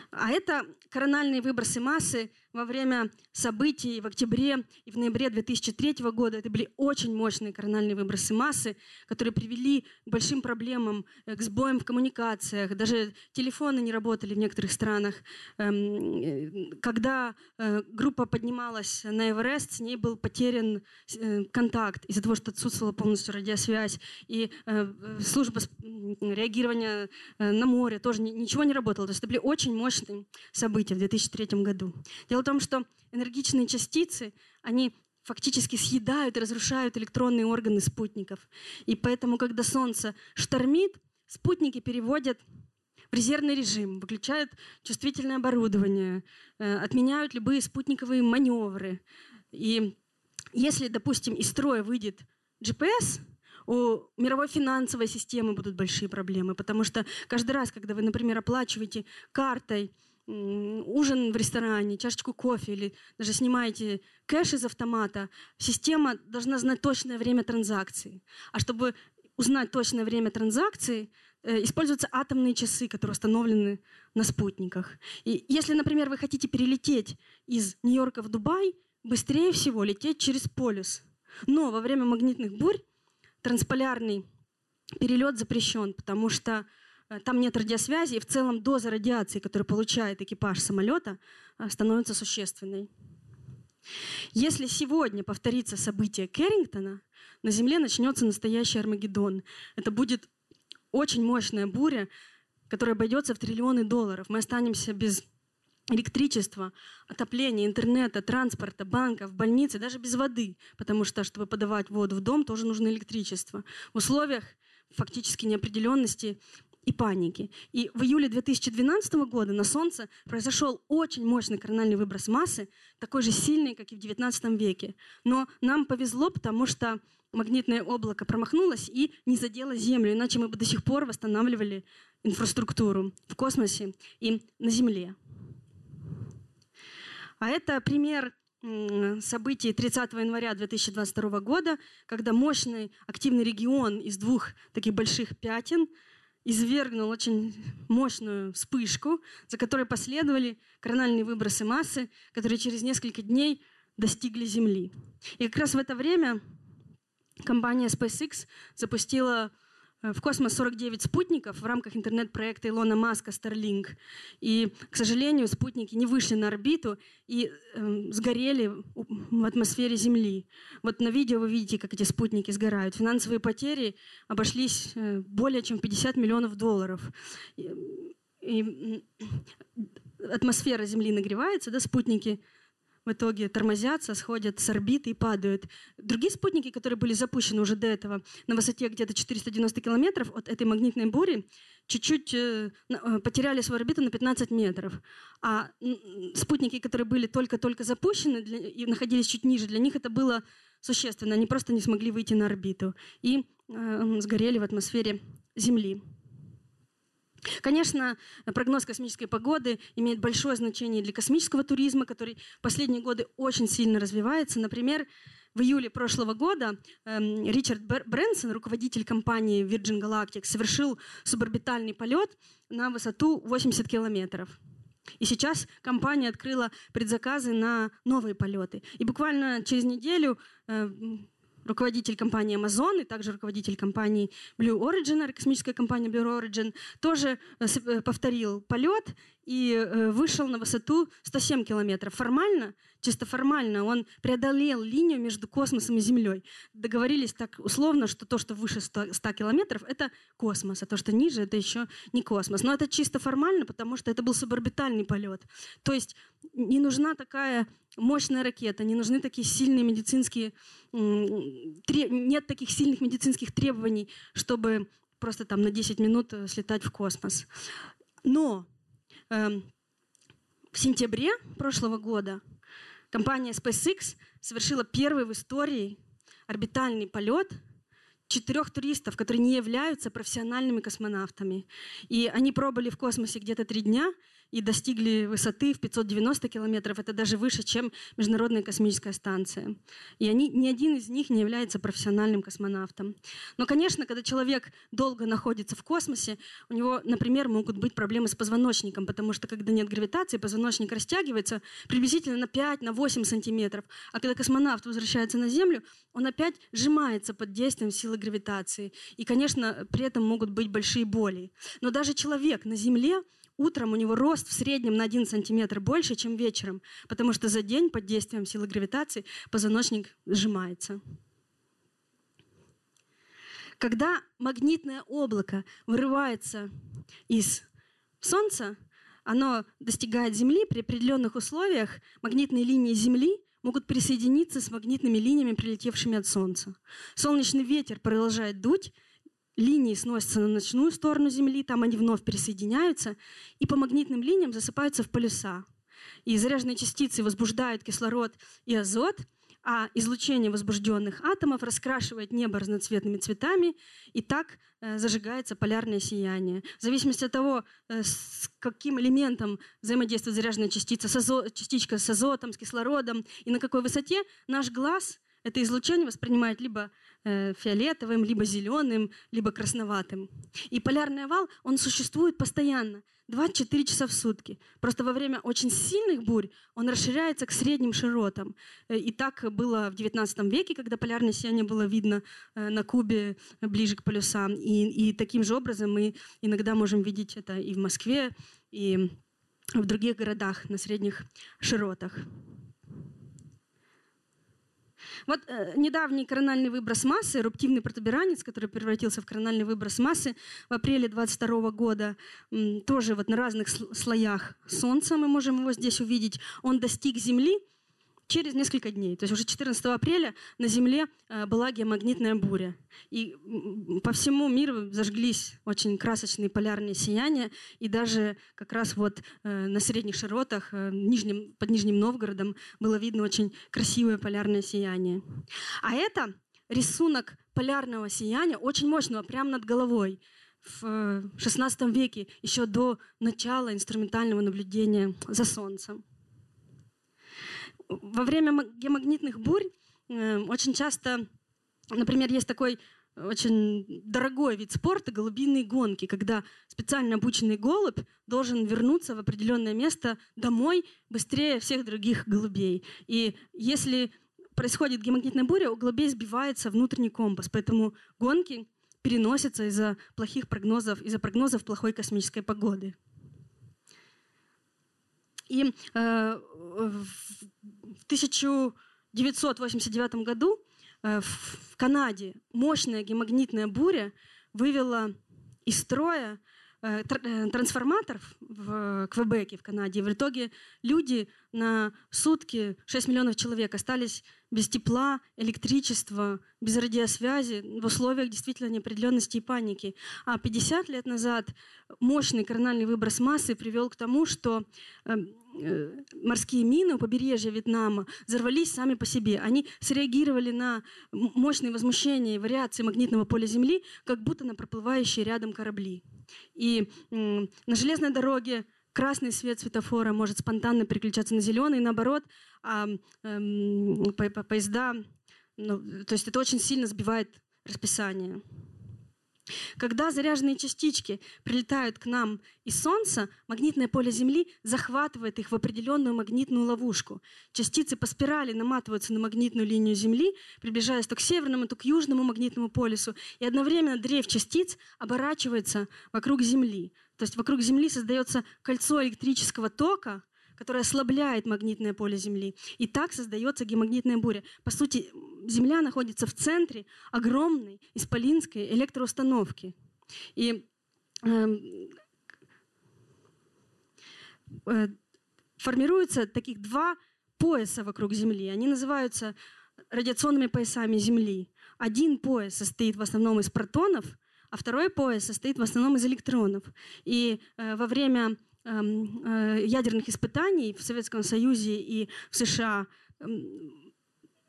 А это корональные выбросы массы во время событий в октябре и в ноябре 2003 года. Это были очень мощные корональные выбросы массы, которые привели к большим проблемам, э, к сбоям в коммуникациях. Даже телефоны не работали в некоторых странах. Эм, э, когда э, группа поднималась на Эверест, с ней был потерян контакт из-за того, что отсутствовала полностью радиосвязь. И служба реагирования на море тоже ничего не работало. То есть это были очень мощные события в 2003 году. Дело в том, что энергичные частицы, они фактически съедают и разрушают электронные органы спутников. И поэтому, когда Солнце штормит, спутники переводят в резервный режим, выключают чувствительное оборудование, э, отменяют любые спутниковые маневры. И если, допустим, из строя выйдет GPS, у мировой финансовой системы будут большие проблемы, потому что каждый раз, когда вы, например, оплачиваете картой ужин в ресторане, чашечку кофе или даже снимаете кэш из автомата, система должна знать точное время транзакции. А чтобы узнать точное время транзакции, э, используются атомные часы, которые установлены на спутниках. И если, например, вы хотите перелететь из Нью-Йорка в Дубай, быстрее всего лететь через полюс. Но во время магнитных бурь трансполярный перелет запрещен, потому что Э, там нет радиосвязи, и в целом доза радиации, которую получает экипаж самолета, э, становится существенной. Если сегодня повторится событие Керрингтона, на Земле начнется настоящий Армагеддон. Это будет очень мощная буря, которая обойдется в триллионы долларов. Мы останемся без электричества, отопления, интернета, транспорта, банков, больницы, даже без воды, потому что, чтобы подавать воду в дом, тоже нужно электричество. В условиях фактически неопределенности и паники. И в июле 2012 года на Солнце произошел очень мощный корональный выброс массы, такой же сильный, как и в 19 веке. Но нам повезло, потому что магнитное облако промахнулось и не задело Землю, иначе мы бы до сих пор восстанавливали инфраструктуру в космосе и на Земле. А это пример событий 30 января 2022 года, когда мощный активный регион из двух таких больших пятен – извергнул очень мощную вспышку, за которой последовали корональные выбросы массы, которые через несколько дней достигли Земли. И как раз в это время компания SpaceX запустила в космос 49 спутников в рамках интернет-проекта Илона Маска Starlink. И, к сожалению, спутники не вышли на орбиту и э, сгорели в атмосфере Земли. Вот на видео вы видите, как эти спутники сгорают. Финансовые потери обошлись э, более чем 50 миллионов долларов. И, и атмосфера Земли нагревается, да, спутники в итоге тормозятся, сходят с орбиты и падают. Другие спутники, которые были запущены уже до этого на высоте где-то 490 километров от этой магнитной бури, чуть-чуть э, э, потеряли свою орбиту на 15 метров. А спутники, которые были только-только запущены для, и находились чуть ниже, для них это было существенно. Они просто не смогли выйти на орбиту и э, сгорели в атмосфере Земли. Конечно, прогноз космической погоды имеет большое значение для космического туризма, который в последние годы очень сильно развивается. Например, в июле прошлого года э, Ричард Брэнсон, руководитель компании Virgin Galactic, совершил суборбитальный полет на высоту 80 километров. И сейчас компания открыла предзаказы на новые полеты. И буквально через неделю э, руководитель компании Amazon и также руководитель компании Blue Origin, космическая компания Blue Origin, тоже э, э, повторил полет и э, вышел на высоту 107 километров. Формально, чисто формально, он преодолел линию между космосом и Землей. Договорились так условно, что то, что выше 100, 100 километров, это космос, а то, что ниже, это еще не космос. Но это чисто формально, потому что это был суборбитальный полет. То есть не нужна такая мощная ракета, не нужны такие сильные медицинские... Нет таких сильных медицинских требований, чтобы просто там на 10 минут э, слетать в космос. Но в сентябре прошлого года компания SpaceX совершила первый в истории орбитальный полет четырех туристов, которые не являются профессиональными космонавтами. И они пробыли в космосе где-то три дня, и достигли высоты в 590 километров. Это даже выше, чем Международная космическая станция. И они, ни один из них не является профессиональным космонавтом. Но, конечно, когда человек долго находится в космосе, у него, например, могут быть проблемы с позвоночником, потому что когда нет гравитации, позвоночник растягивается приблизительно на 5-8 на 8 сантиметров. А когда космонавт возвращается на Землю, он опять сжимается под действием силы гравитации. И, конечно, при этом могут быть большие боли. Но даже человек на Земле утром у него рост в среднем на 1 сантиметр больше, чем вечером, потому что за день под действием силы гравитации позвоночник сжимается. Когда магнитное облако вырывается из Солнца, оно достигает Земли при определенных условиях, магнитные линии Земли могут присоединиться с магнитными линиями, прилетевшими от Солнца. Солнечный ветер продолжает дуть, линии сносятся на ночную сторону Земли, там они вновь присоединяются, и по магнитным линиям засыпаются в полюса. И заряженные частицы возбуждают кислород и азот, а излучение возбужденных атомов раскрашивает небо разноцветными цветами, и так э, зажигается полярное сияние. В зависимости от того, э, с каким элементом взаимодействует заряженная частица, с азо, частичка с азотом, с кислородом, и на какой высоте наш глаз это излучение воспринимает либо Э, фиолетовым, либо зеленым, либо красноватым. И полярный овал, он существует постоянно, 24 часа в сутки. Просто во время очень сильных бурь он расширяется к средним широтам. Э, и так было в XIX веке, когда полярное сияние было видно э, на Кубе ближе к полюсам. И, и таким же образом мы иногда можем видеть это и в Москве, и в других городах на средних широтах. Вот э, недавний корональный выброс массы, эруптивный протуберанец, который превратился в корональный выброс массы в апреле 22 года, м, тоже вот на разных слоях Солнца мы можем его здесь увидеть, он достиг Земли через несколько дней. То есть уже 14 апреля на Земле э, была геомагнитная буря. И по всему миру зажглись очень красочные полярные сияния. И даже как раз вот э, на средних широтах э, нижнем, под Нижним Новгородом было видно очень красивое полярное сияние. А это рисунок полярного сияния, очень мощного, прямо над головой в XVI веке, еще до начала инструментального наблюдения за Солнцем во время геомагнитных бурь э, очень часто, например, есть такой очень дорогой вид спорта — голубиные гонки, когда специально обученный голубь должен вернуться в определенное место домой быстрее всех других голубей. И если происходит геомагнитная буря, у голубей сбивается внутренний компас, поэтому гонки переносятся из-за плохих прогнозов, из-за прогнозов плохой космической погоды. И э, в 1989 году э, в Канаде мощная гемагнитная буря вывела из строя э, э, трансформатор в Квебеке, в Канаде. И в итоге люди на сутки, 6 миллионов человек, остались без тепла, электричества, без радиосвязи, в условиях действительно неопределенности и паники. А 50 лет назад мощный корональный выброс массы привел к тому, что эм, морские мины у побережья Вьетнама взорвались сами по себе. Они среагировали на мощные возмущения и вариации магнитного поля Земли, как будто на проплывающие рядом корабли. И на железной дороге красный свет светофора может спонтанно переключаться на зеленый, и наоборот, а, по, поезда, ну, то есть это очень сильно сбивает расписание. Когда заряженные частички прилетают к нам из Солнца, магнитное поле Земли захватывает их в определенную магнитную ловушку. Частицы по спирали наматываются на магнитную линию Земли, приближаясь то к северному, то к южному магнитному полюсу, и одновременно дрейф частиц оборачивается вокруг Земли. То есть вокруг Земли создается кольцо электрического тока, которое ослабляет магнитное поле Земли. И так создается гемагнитная буря. По сути, Земля находится в центре огромной исполинской электроустановки. И эм, э, формируются таких два пояса вокруг Земли. Они называются радиационными поясами Земли. Один пояс состоит в основном из протонов, а второй пояс состоит в основном из электронов. И э, во время ядерных испытаний в Советском Союзе и в США эм,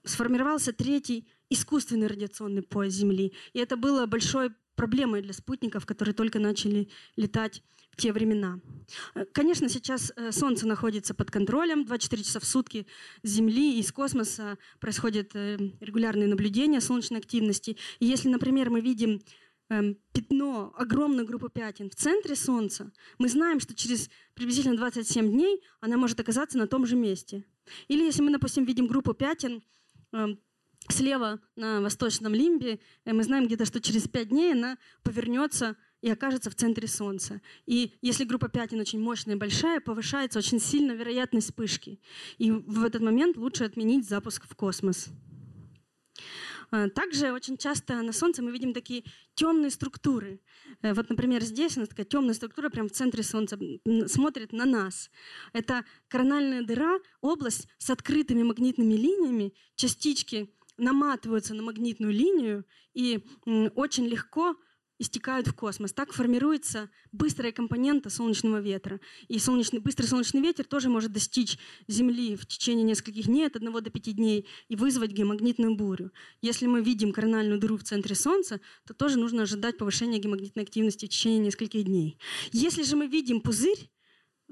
сформировался третий искусственный радиационный пояс Земли. И это было большой проблемой для спутников, которые только начали летать в те времена. Э, конечно, сейчас э, Солнце находится под контролем. 24 часа в сутки с Земли и из космоса происходят э, регулярные наблюдения солнечной активности. И если, например, мы видим эм, пятно, огромную группу пятен в центре Солнца, мы знаем, что через приблизительно 27 дней она может оказаться на том же месте. Или если мы, допустим, видим группу пятен эм, слева на восточном лимбе, мы знаем где-то, что через 5 дней она повернется и окажется в центре Солнца. И если группа пятен очень мощная и большая, повышается очень сильно вероятность вспышки. И в этот момент лучше отменить запуск в космос. А, также очень часто на Солнце мы видим такие темные структуры. Э, вот, например, здесь у нас такая темная структура прямо в центре Солнца смотрит на нас. Это корональная дыра, область с открытыми магнитными линиями, частички наматываются на магнитную линию и очень легко истекают в космос. Так формируется быстрая компонента солнечного ветра. И солнечный, быстрый солнечный ветер тоже может достичь Земли в течение нескольких дней, от 1 до 5 дней, и вызвать геомагнитную бурю. Если мы видим корональную дыру в центре Солнца, то тоже нужно ожидать повышения геомагнитной активности в течение нескольких дней. Если же мы видим пузырь,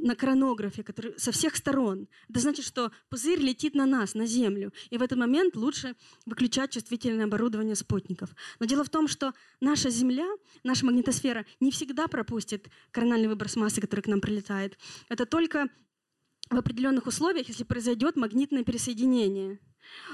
на коронографе, который со всех сторон. Это значит, что пузырь летит на нас, на Землю. И в этот момент лучше выключать чувствительное оборудование спутников. Но дело в том, что наша Земля, наша магнитосфера не всегда пропустит корональный выброс массы, который к нам прилетает. Это только в определенных условиях, если произойдет магнитное пересоединение.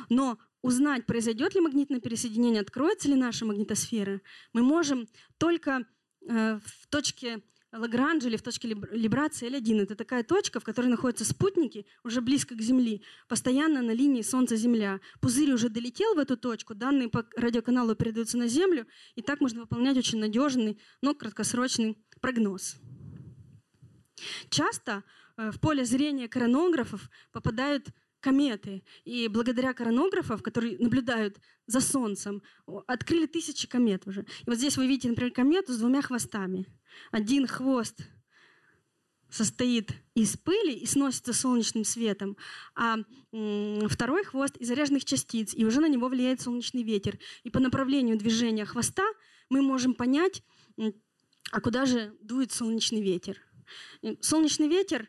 Но узнать, произойдет ли магнитное пересоединение, откроется ли наша магнитосфера, мы можем только э, в точке Лагранж или в точке либрации L1. Это такая точка, в которой находятся спутники, уже близко к Земли, постоянно на линии Солнца-Земля. Пузырь уже долетел в эту точку, данные по радиоканалу передаются на Землю, и так можно выполнять очень надежный, но краткосрочный прогноз. Часто э, в поле зрения коронографов попадают кометы. И благодаря коронографам, которые наблюдают за Солнцем, открыли тысячи комет уже. И вот здесь вы видите, например, комету с двумя хвостами. Один хвост состоит из пыли и сносится солнечным светом, а второй хвост из заряженных частиц, и уже на него влияет солнечный ветер. И по направлению движения хвоста мы можем понять, а куда же дует солнечный ветер. Солнечный ветер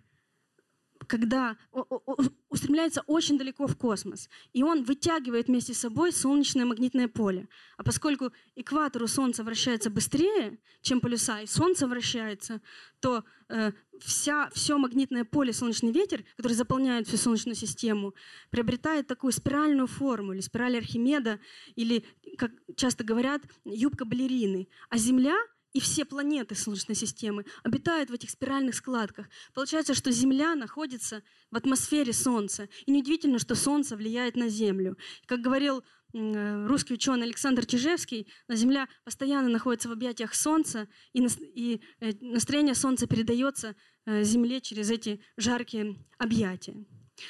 когда <laughs> устремляется очень далеко в космос, и он вытягивает вместе с собой солнечное магнитное поле. А поскольку экватор у Солнца вращается быстрее, чем полюса, и Солнце вращается, то э, вся, все магнитное поле, солнечный ветер, который заполняет всю Солнечную систему, приобретает такую спиральную форму, или спираль Архимеда, или, как часто говорят, юбка балерины. А Земля — и все планеты Солнечной системы обитают в этих спиральных складках. Получается, что Земля находится в атмосфере Солнца. И неудивительно, что Солнце влияет на Землю. Как говорил э, русский ученый Александр Чижевский, Земля постоянно находится в объятиях Солнца, и э, настроение Солнца передается э, Земле через эти жаркие объятия.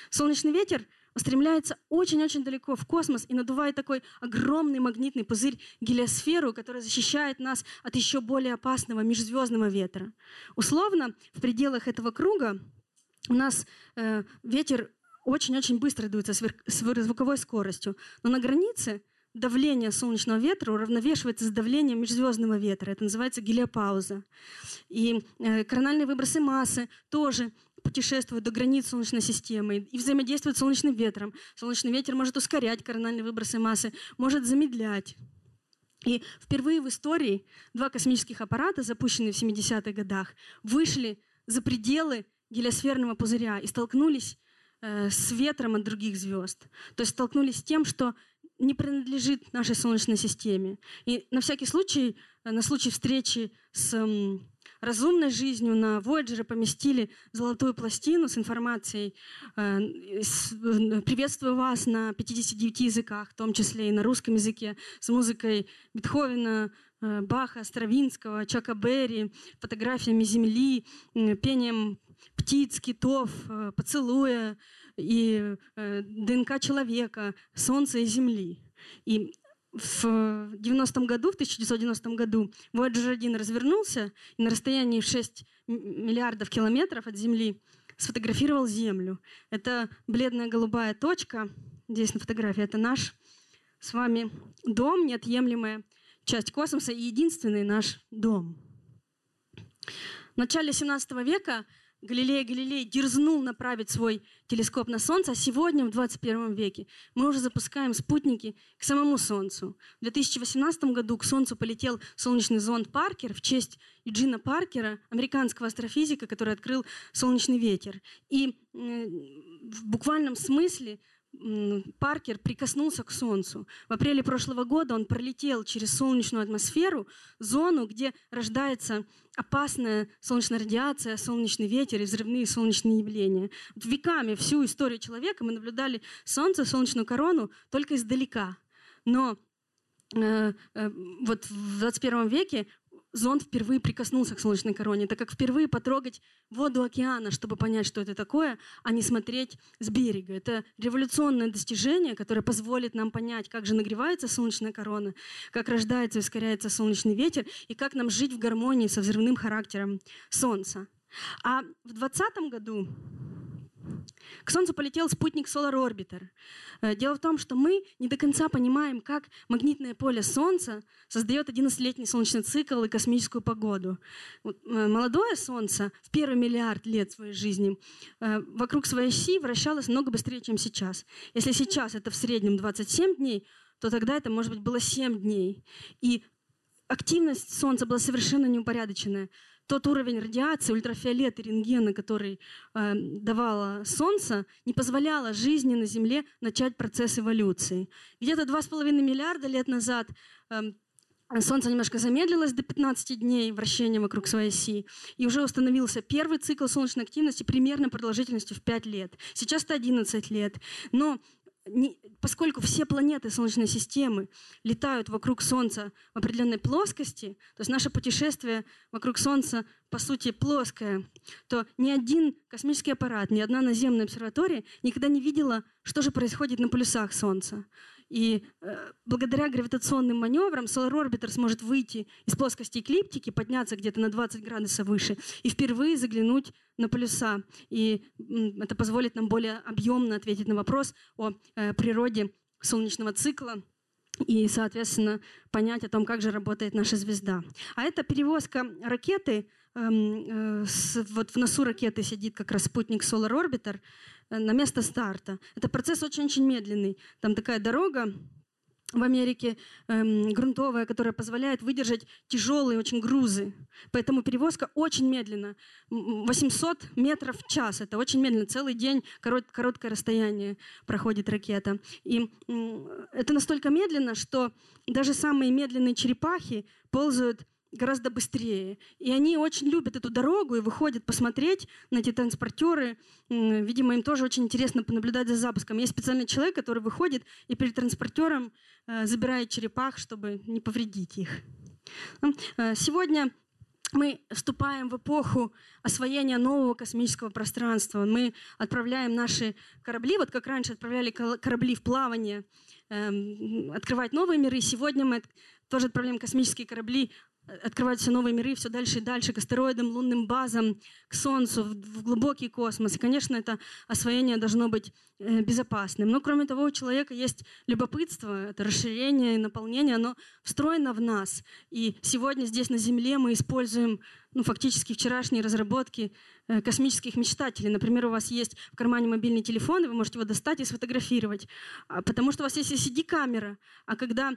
Солнечный ветер устремляется очень-очень далеко в космос и надувает такой огромный магнитный пузырь гелиосферу, которая защищает нас от еще более опасного межзвездного ветра. Условно, в пределах этого круга у нас э, ветер очень-очень быстро дуется с звуковой скоростью, но на границе давление солнечного ветра уравновешивается с давлением межзвездного ветра. Это называется гелиопауза. И э, корональные выбросы массы тоже путешествуют до границ Солнечной системы и взаимодействуют с солнечным ветром. Солнечный ветер может ускорять корональные выбросы массы, может замедлять. И впервые в истории два космических аппарата, запущенные в 70-х годах, вышли за пределы гелиосферного пузыря и столкнулись э, с ветром от других звезд. То есть столкнулись с тем, что не принадлежит нашей Солнечной системе. И на всякий случай, э, на случай встречи с разумной жизнью на Voyager поместили золотую пластину с информацией э, «Приветствую вас» на 59 языках, в том числе и на русском языке, с музыкой Бетховена, э, Баха, Стравинского, Чака Берри, фотографиями Земли, пением птиц, китов, э, поцелуя и ДНК человека, Солнца и Земли. И в 90 году, в 1990 году Voyager 1 развернулся и на расстоянии 6 миллиардов километров от Земли сфотографировал Землю. Это бледная голубая точка, здесь на фотографии, это наш с вами дом, неотъемлемая часть космоса и единственный наш дом. В начале 17 века Галилей Галилей дерзнул направить свой телескоп на Солнце, а сегодня, в 21 веке, мы уже запускаем спутники к самому Солнцу. В 2018 году к Солнцу полетел солнечный зонд Паркер в честь Юджина Паркера, американского астрофизика, который открыл солнечный ветер. И в буквальном смысле Паркер прикоснулся к Солнцу. В апреле прошлого года он пролетел через солнечную атмосферу, зону, где рождается опасная солнечная радиация, солнечный ветер и взрывные солнечные явления. Веками всю историю человека мы наблюдали Солнце, солнечную корону только издалека. Но э, э, вот в 21 веке зонд впервые прикоснулся к солнечной короне. Это как впервые потрогать воду океана, чтобы понять, что это такое, а не смотреть с берега. Это революционное достижение, которое позволит нам понять, как же нагревается солнечная корона, как рождается и ускоряется солнечный ветер, и как нам жить в гармонии со взрывным характером Солнца. А в 2020 году к Солнцу полетел спутник Solar Orbiter. Э, дело в том, что мы не до конца понимаем, как магнитное поле Солнца создает 11-летний солнечный цикл и космическую погоду. Э, молодое Солнце в первый миллиард лет своей жизни э, вокруг своей оси вращалось много быстрее, чем сейчас. Если сейчас это в среднем 27 дней, то тогда это, может быть, было 7 дней. И активность Солнца была совершенно неупорядоченная тот уровень радиации, ультрафиолета, рентгена, который э, давало Солнце, не позволяло жизни на Земле начать процесс эволюции. Где-то 2,5 миллиарда лет назад э, Солнце немножко замедлилось до 15 дней вращения вокруг своей оси, и уже установился первый цикл солнечной активности примерно продолжительностью в 5 лет. Сейчас это 11 лет. Но не, поскольку все планеты Солнечной системы летают вокруг Солнца в определенной плоскости, то есть наше путешествие вокруг Солнца по сути плоское, то ни один космический аппарат, ни одна наземная обсерватория никогда не видела, что же происходит на полюсах Солнца. И э, благодаря гравитационным маневрам Solar Orbiter сможет выйти из плоскости эклиптики, подняться где-то на 20 градусов выше и впервые заглянуть на полюса. И э, это позволит нам более объемно ответить на вопрос о э, природе солнечного цикла и, соответственно, понять о том, как же работает наша звезда. А это перевозка ракеты, эм, э, с, вот в носу ракеты сидит как раз спутник Solar Orbiter, Э, на место старта. Это процесс очень-очень медленный. Там такая дорога, в Америке эм, грунтовая, которая позволяет выдержать тяжелые очень грузы. Поэтому перевозка очень медленно. 800 метров в час. Это очень медленно. Целый день корот, короткое расстояние проходит ракета. И э, это настолько медленно, что даже самые медленные черепахи ползают гораздо быстрее. И они очень любят эту дорогу и выходят посмотреть на эти транспортеры. Видимо, им тоже очень интересно понаблюдать за запуском. Есть специальный человек, который выходит и перед транспортером э, забирает черепах, чтобы не повредить их. Э, сегодня мы вступаем в эпоху освоения нового космического пространства. Мы отправляем наши корабли, вот как раньше отправляли корабли в плавание, эм, открывать новые миры. Сегодня мы тоже отправляем космические корабли открывать все новые миры, все дальше и дальше, к астероидам, лунным базам, к Солнцу, в глубокий космос. И, конечно, это освоение должно быть э, безопасным. Но, кроме того, у человека есть любопытство, это расширение и наполнение, оно встроено в нас. И сегодня здесь на Земле мы используем ну, фактически вчерашние разработки э, космических мечтателей. Например, у вас есть в кармане мобильный телефон, и вы можете его достать и сфотографировать, а, потому что у вас есть CCD-камера. А когда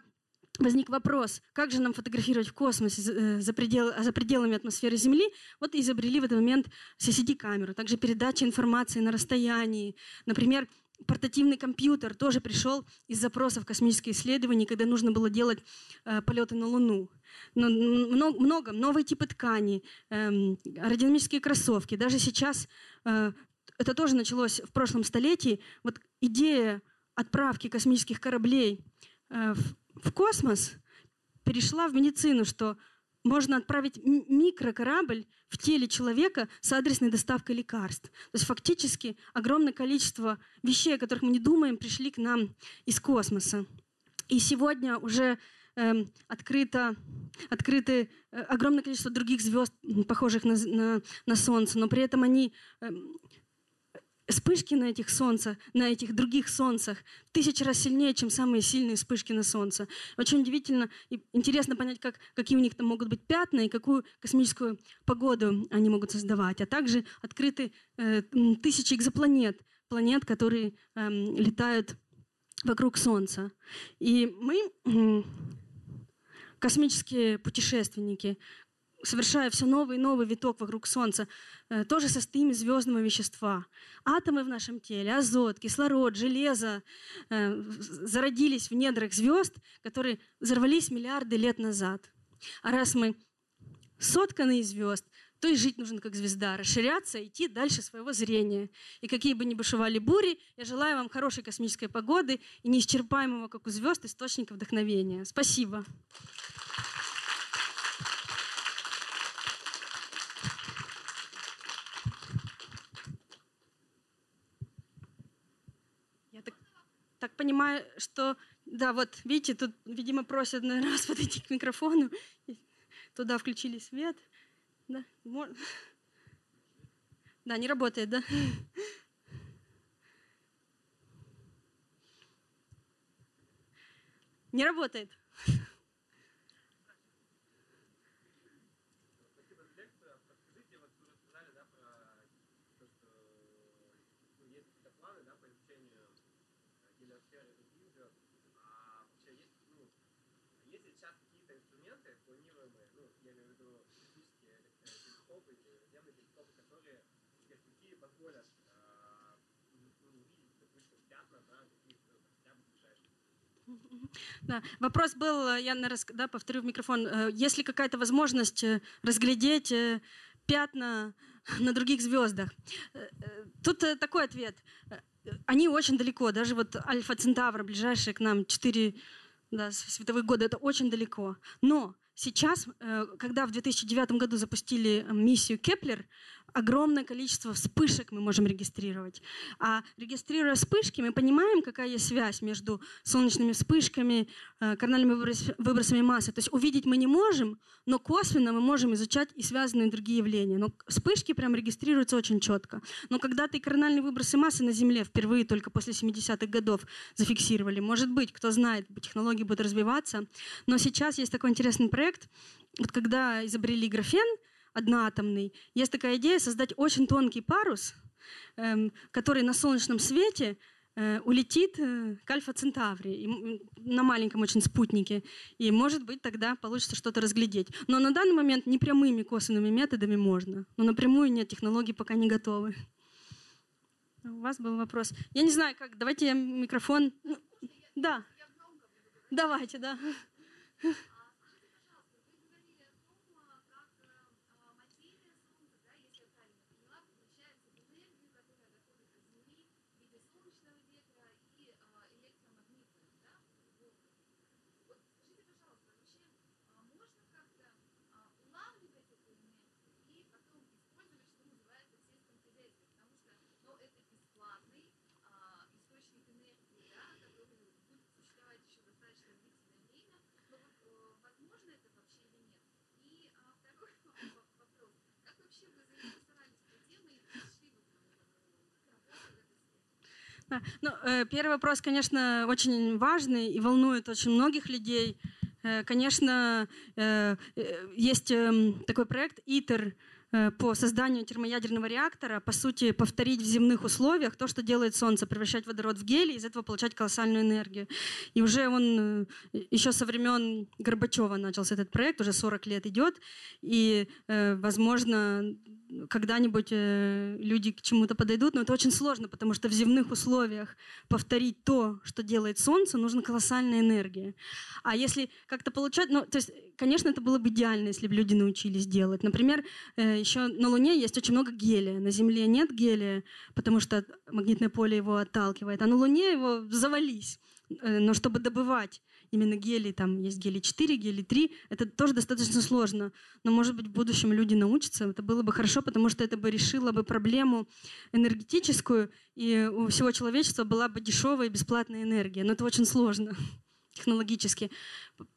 возник вопрос, как же нам фотографировать в космосе э, за, предел, за пределами атмосферы Земли, вот изобрели в этот момент CCD-камеру. Также передача информации на расстоянии. Например, портативный компьютер тоже пришел из запросов космических исследований, когда нужно было делать э, полеты на Луну. Но, много, много, новые типы тканей, э, аэродинамические кроссовки. Даже сейчас э, это тоже началось в прошлом столетии. Вот идея отправки космических кораблей э, в в космос перешла в медицину, что можно отправить микрокорабль в теле человека с адресной доставкой лекарств. То есть фактически огромное количество вещей, о которых мы не думаем, пришли к нам из космоса. И сегодня уже э, открыто, открыты э, огромное количество других звезд, похожих на, на, на Солнце, но при этом они э, вспышки на этих солнцах, на этих других солнцах тысячи раз сильнее, чем самые сильные вспышки на солнце. Очень удивительно и интересно понять, как, какие у них там могут быть пятна и какую космическую погоду они могут создавать. А также открыты э, тысячи экзопланет, планет, которые э, летают вокруг Солнца. И мы, космические путешественники, совершая все новый и новый виток вокруг Солнца, э, тоже состоим из звездного вещества. Атомы в нашем теле, азот, кислород, железо э, зародились в недрах звезд, которые взорвались миллиарды лет назад. А раз мы сотканы из звезд, то и жить нужно как звезда, расширяться, идти дальше своего зрения. И какие бы ни бушевали бури, я желаю вам хорошей космической погоды и неисчерпаемого, как у звезд, источника вдохновения. Спасибо. так понимаю, что, да, вот, видите, тут, видимо, просят, наверное, раз <laughs> подойти к микрофону. Туда включили свет. Да, можно. Да, не работает, да? <laughs> Не работает. Да. Вопрос был, э, я да, повторю в микрофон, э, есть ли какая-то возможность э, разглядеть пятна <laughs> на других звездах? Тут такой ответ. Они очень далеко, даже вот Альфа Центавра, ближайшие к нам 4 да, световых года, это очень далеко. Но сейчас, когда в 2009 году запустили миссию Кеплер, огромное количество вспышек мы можем регистрировать. А регистрируя вспышки, мы понимаем, какая есть связь между солнечными вспышками, э, корональными выбросами массы. То есть увидеть мы не можем, но косвенно мы можем изучать и связанные другие явления. Но вспышки прям регистрируются очень четко. Но когда-то корональные выбросы массы на Земле впервые только после 70-х годов зафиксировали. Может быть, кто знает, технологии будут развиваться. Но сейчас есть такой интересный проект. Вот когда изобрели графен, одноатомный, есть такая идея создать очень тонкий парус, эм, который на солнечном свете э, улетит э, к Альфа-Центавре на маленьком очень спутнике. И, может быть, тогда получится что-то разглядеть. Но на данный момент не прямыми косвенными методами можно. Но напрямую нет, технологии пока не готовы. У вас был вопрос. Я не знаю, как. Давайте я микрофон. Ну, да. Давайте, да. Ну, э, первый вопрос, конечно, очень важный и волнует очень многих людей. Э, конечно, э, есть эм, такой проект ИТЕР, по созданию термоядерного реактора, по сути, повторить в земных условиях то, что делает Солнце, превращать водород в гелий, из этого получать колоссальную энергию. И уже он еще со времен Горбачева начался этот проект, уже 40 лет идет, и, возможно, когда-нибудь э, люди к чему-то подойдут, но это очень сложно, потому что в земных условиях повторить то, что делает Солнце, нужна колоссальная энергия. А если как-то получать, ну, то есть, конечно, это было бы идеально, если бы люди научились делать. Например, э, еще на Луне есть очень много гелия, на Земле нет гелия, потому что магнитное поле его отталкивает, а на Луне его завались. Э, но чтобы добывать именно гелий, там есть гелий 4, гелий 3, это тоже достаточно сложно. Но, может быть, в будущем люди научатся, это было бы хорошо, потому что это бы решило бы проблему энергетическую, и у всего человечества была бы дешевая и бесплатная энергия. Но это очень сложно технологически.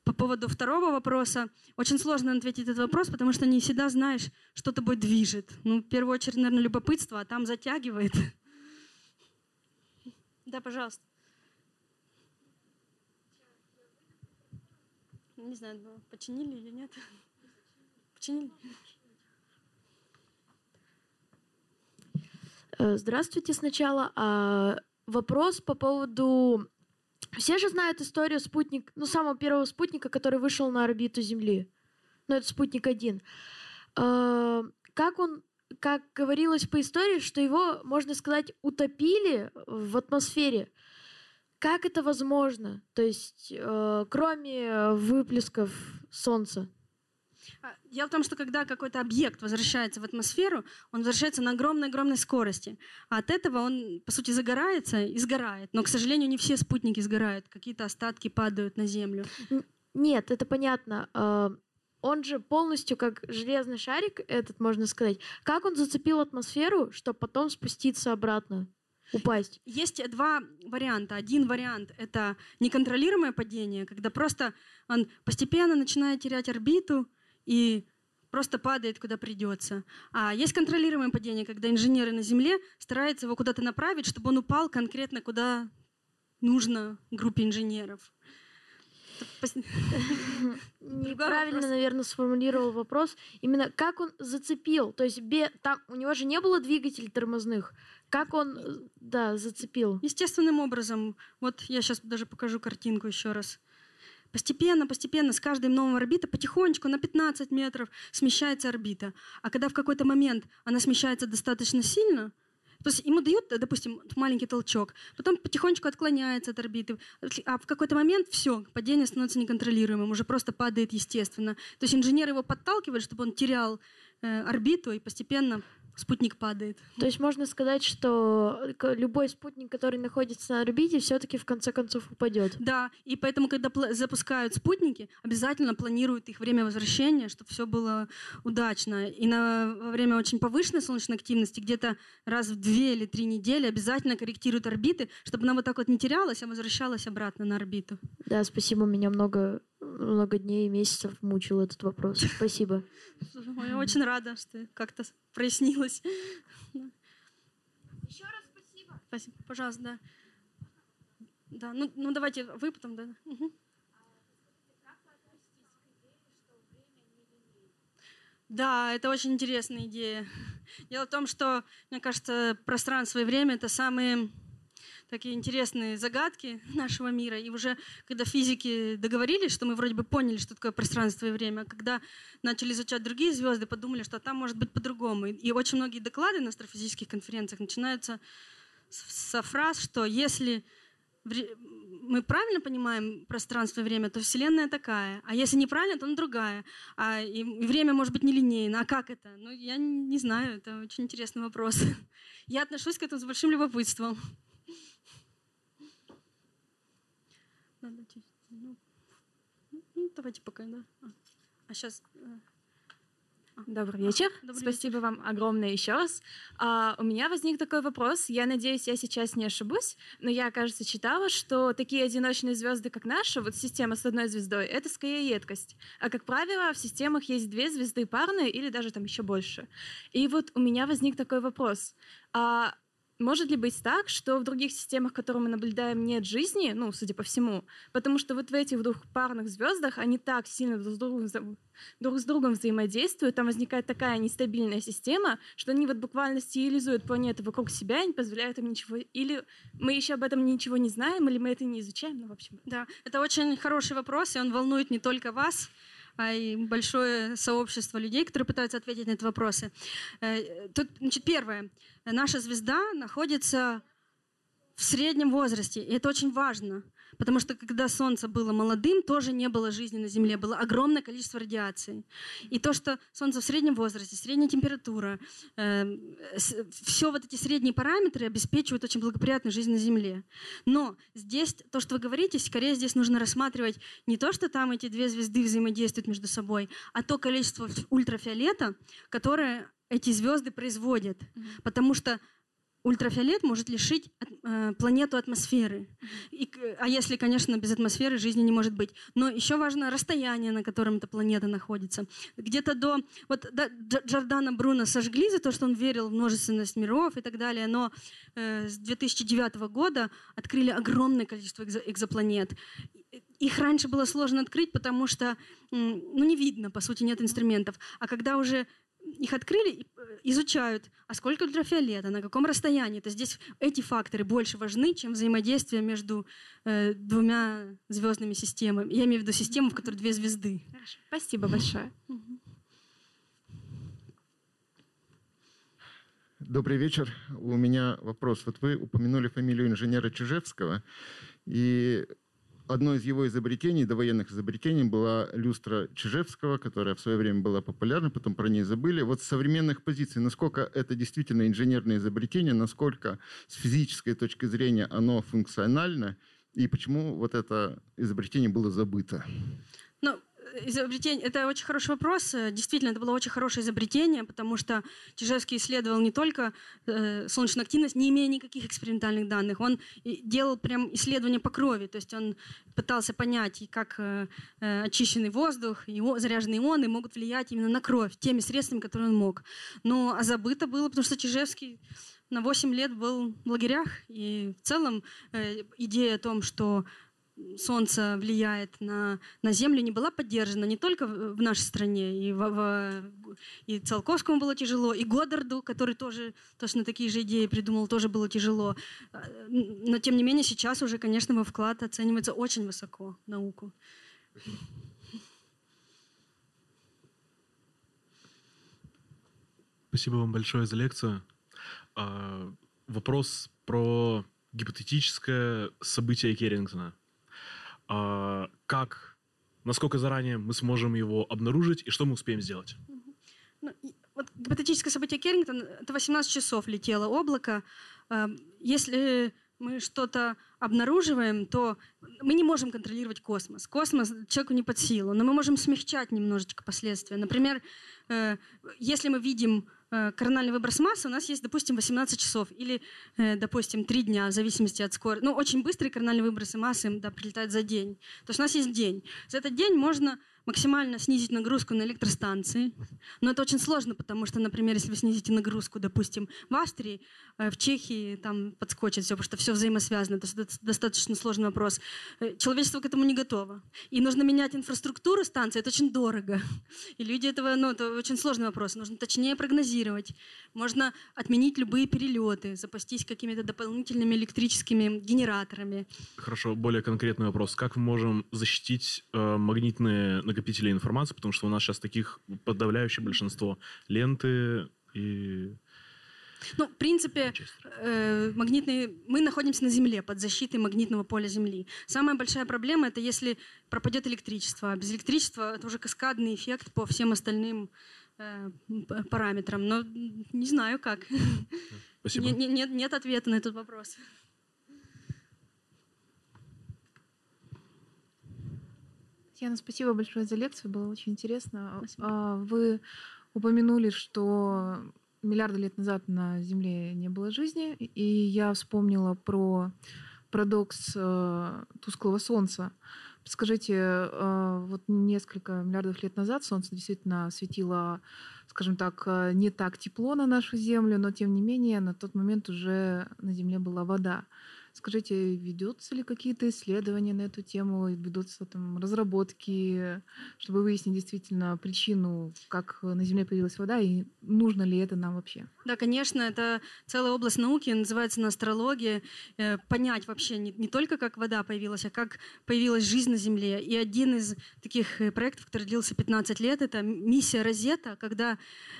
По поводу второго вопроса, очень сложно ответить этот вопрос, потому что не всегда знаешь, что тобой движет. Ну, в первую очередь, наверное, любопытство, а там затягивает. Да, пожалуйста. Не знаю, починили или нет. Починили?
Э, здравствуйте сначала. А, вопрос по поводу... Все же знают историю спутника, ну, самого первого спутника, который вышел на орбиту Земли. Ну, это спутник один. А, как он, как говорилось по истории, что его, можно сказать, утопили в атмосфере. Как это возможно? То есть, э, кроме выплесков Солнца?
А, дело в том, что когда какой-то объект возвращается в атмосферу, он возвращается на огромной-огромной скорости. А от этого он, по сути, загорается и сгорает. Но, к сожалению, не все спутники сгорают. Какие-то остатки падают на Землю.
Нет, это понятно. А, он же полностью как железный шарик, этот, можно сказать. Как он зацепил атмосферу, чтобы потом спуститься обратно? упасть?
Есть два варианта. Один вариант — это неконтролируемое падение, когда просто он постепенно начинает терять орбиту, и просто падает, куда придется. А есть контролируемое падение, когда инженеры на Земле стараются его куда-то направить, чтобы он упал конкретно куда нужно группе инженеров. <laughs>
Правильно, наверное, сформулировал вопрос. Именно как он зацепил? То есть там у него же не было двигателей тормозных. Как он, да, зацепил?
Естественным образом. Вот я сейчас даже покажу картинку еще раз. Постепенно, постепенно, с каждой новой орбитой потихонечку на 15 метров смещается орбита. А когда в какой-то момент она смещается достаточно сильно, то есть ему дают, допустим, маленький толчок, потом потихонечку отклоняется от орбиты, а в какой-то момент все, падение становится неконтролируемым, уже просто падает естественно. То есть инженеры его подталкивают, чтобы он терял э, орбиту и постепенно спутник падает.
То есть можно сказать, что любой спутник, который находится на орбите, все-таки в конце концов упадет.
Да, и поэтому, когда запускают спутники, обязательно планируют их время возвращения, чтобы все было удачно. И на, во время очень повышенной солнечной активности, где-то раз в две или три недели, обязательно корректируют орбиты, чтобы она вот так вот не терялась, а возвращалась обратно на орбиту.
Да, спасибо, меня много много дней и месяцев мучил этот вопрос. <laughs> Спасибо.
Я очень рада, что как-то прояснилось.
Еще раз спасибо.
Спасибо, пожалуйста, да. Да, ну, ну давайте вы потом, да. Угу. Да, это очень интересная идея. Дело в том, что, мне кажется, пространство и время — это самые такие интересные загадки нашего мира. И уже когда физики договорились, что мы вроде бы поняли, что такое пространство и время, когда начали изучать другие звезды, подумали, что там может быть по-другому. И очень многие доклады на астрофизических конференциях начинаются со фраз, что если мы правильно понимаем пространство и время, то Вселенная такая. А если неправильно, то она другая. А и время может быть нелинейно. А как это? Ну, я не знаю. Это очень интересный вопрос. <laughs> Я отношусь к этому с большим любопытством. Надо, ну, ну, давайте пока, да. А, а сейчас... Э,
а, Добрый вечер. Добрый Спасибо вечер. вам огромное еще раз. А, у меня возник такой вопрос. Я надеюсь, я сейчас не ошибусь, но я, кажется, читала, что такие одиночные звезды, как наша, вот система с одной звездой, это скорее редкость. А как правило, в системах есть две звезды парные или даже там еще больше. И вот у меня возник такой вопрос. А может ли быть так, что в других системах, которые мы наблюдаем, нет жизни, ну, судя по всему, потому что вот в этих двух парных звездах они так сильно друг с другом, друг с другом взаимодействуют, там возникает такая нестабильная система, что они вот буквально стерилизуют планеты вокруг себя и не позволяют им ничего. Или мы еще об этом ничего не знаем, или мы это не изучаем, ну, в общем.
Да, это очень хороший вопрос, и он волнует не только вас, а и большое сообщество людей, которые пытаются ответить на эти вопросы. Э, тут, значит, первое. Наша звезда находится в среднем возрасте, и это очень важно. Потому что когда Солнце было молодым, тоже не было жизни на Земле, было огромное количество радиации. И то, что Солнце в среднем возрасте, средняя температура, э, все вот эти средние параметры обеспечивают очень благоприятную жизнь на Земле. Но здесь, то, что вы говорите, скорее здесь нужно рассматривать не то, что там эти две звезды взаимодействуют между собой, а то количество ультрафиолета, которое эти звезды производят. Mm-hmm. Потому что ультрафиолет может лишить э, планету атмосферы. И, а если, конечно, без атмосферы жизни не может быть. Но еще важно расстояние, на котором эта планета находится. Где-то до... Вот да, Джордана Бруно сожгли за то, что он верил в множественность миров и так далее, но э, с 2009 года открыли огромное количество экзо экзопланет. Их раньше было сложно открыть, потому что ну, не видно, по сути, нет инструментов. А когда уже их открыли, э, изучают, а сколько ультрафиолета, на каком расстоянии. То здесь эти факторы больше важны, чем взаимодействие между э, двумя звездными системами. Я имею в виду систему, в которой две звезды.
Хорошо. Спасибо большое.
Добрый вечер. У меня вопрос. Вот вы упомянули фамилию инженера Чижевского, и одно из его изобретений, довоенных изобретений, была люстра Чижевского, которая в свое время была популярна, потом про нее забыли. Вот с современных позиций, насколько это действительно инженерное изобретение, насколько с физической точки зрения оно функционально, и почему вот это изобретение было забыто?
Ну, изобретение, это очень хороший вопрос. Э, действительно, это было очень хорошее изобретение, потому что Чижевский исследовал не только э, солнечную активность, не имея никаких экспериментальных данных. Он делал прям исследования по крови, то есть он пытался понять, как э, э очищенный воздух, его заряженные ионы могут влиять именно на кровь теми средствами, которые он мог. Но а забыто было, потому что Чижевский на 8 лет был в лагерях, и в целом э, идея о том, что Солнце влияет на, на Землю, не была поддержана не только в, нашей стране, и, в, в, и Циолковскому было тяжело, и Годдарду, который тоже точно такие же идеи придумал, тоже было тяжело. А, но, тем не менее, сейчас уже, конечно, его вклад оценивается очень высоко науку.
Спасибо вам большое за лекцию. А, вопрос про гипотетическое событие Керрингтона. А, как, насколько заранее мы сможем его обнаружить и что мы успеем сделать?
Ну, вот гипотетическое событие Керрингтон, это 18 часов летело облако. А, если мы что-то обнаруживаем, то мы не можем контролировать космос. Космос человеку не под силу, но мы можем смягчать немножечко последствия. Например, э, если мы видим корональный выброс массы у нас есть, допустим, 18 часов или, э, допустим, 3 дня, в зависимости от скорости. Ну, очень быстрые корональные выбросы массы да, прилетают за день. То есть у нас есть день. За этот день можно максимально снизить нагрузку на электростанции. Но это очень сложно, потому что, например, если вы снизите нагрузку, допустим, в Австрии, э, в Чехии, там подскочит все, потому что все взаимосвязано. Это достаточно сложный вопрос. Э, человечество к этому не готово. И нужно менять инфраструктуру станции, это очень дорого. <laughs> И люди этого, ну, это очень сложный вопрос. Нужно точнее прогнозировать. Можно отменить любые перелеты, запастись какими-то дополнительными электрическими генераторами.
Хорошо, более конкретный вопрос. Как мы можем защитить э, магнитные накопителей информации, потому что у нас сейчас таких подавляющее большинство ленты и
ну, в принципе, э, магнитные... мы находимся на Земле под защитой магнитного поля Земли. Самая большая проблема это если пропадет электричество. А без электричества это уже каскадный эффект по всем остальным э, параметрам. Но не знаю как.
Спасибо.
Нет, нет, нет ответа на этот вопрос.
Татьяна, спасибо большое за лекцию, было очень интересно. Спасибо. А, вы упомянули, что миллиарды лет назад на Земле не было жизни, и я вспомнила про парадокс э, тусклого Солнца. Скажите, э, вот несколько миллиардов лет назад Солнце действительно светило, скажем так, э, не так тепло на нашу Землю, но тем не менее на тот момент уже на Земле была вода. Скажите, ведутся ли какие-то исследования на эту тему, ведутся там разработки, чтобы выяснить действительно причину, как на Земле появилась вода, и нужно ли это нам вообще?
Да, конечно, это целая область науки, называется на астрология. Э, понять вообще не, не только, как вода появилась, а как появилась жизнь на Земле. И один из таких э, проектов, который длился 15 лет, это миссия Розета, когда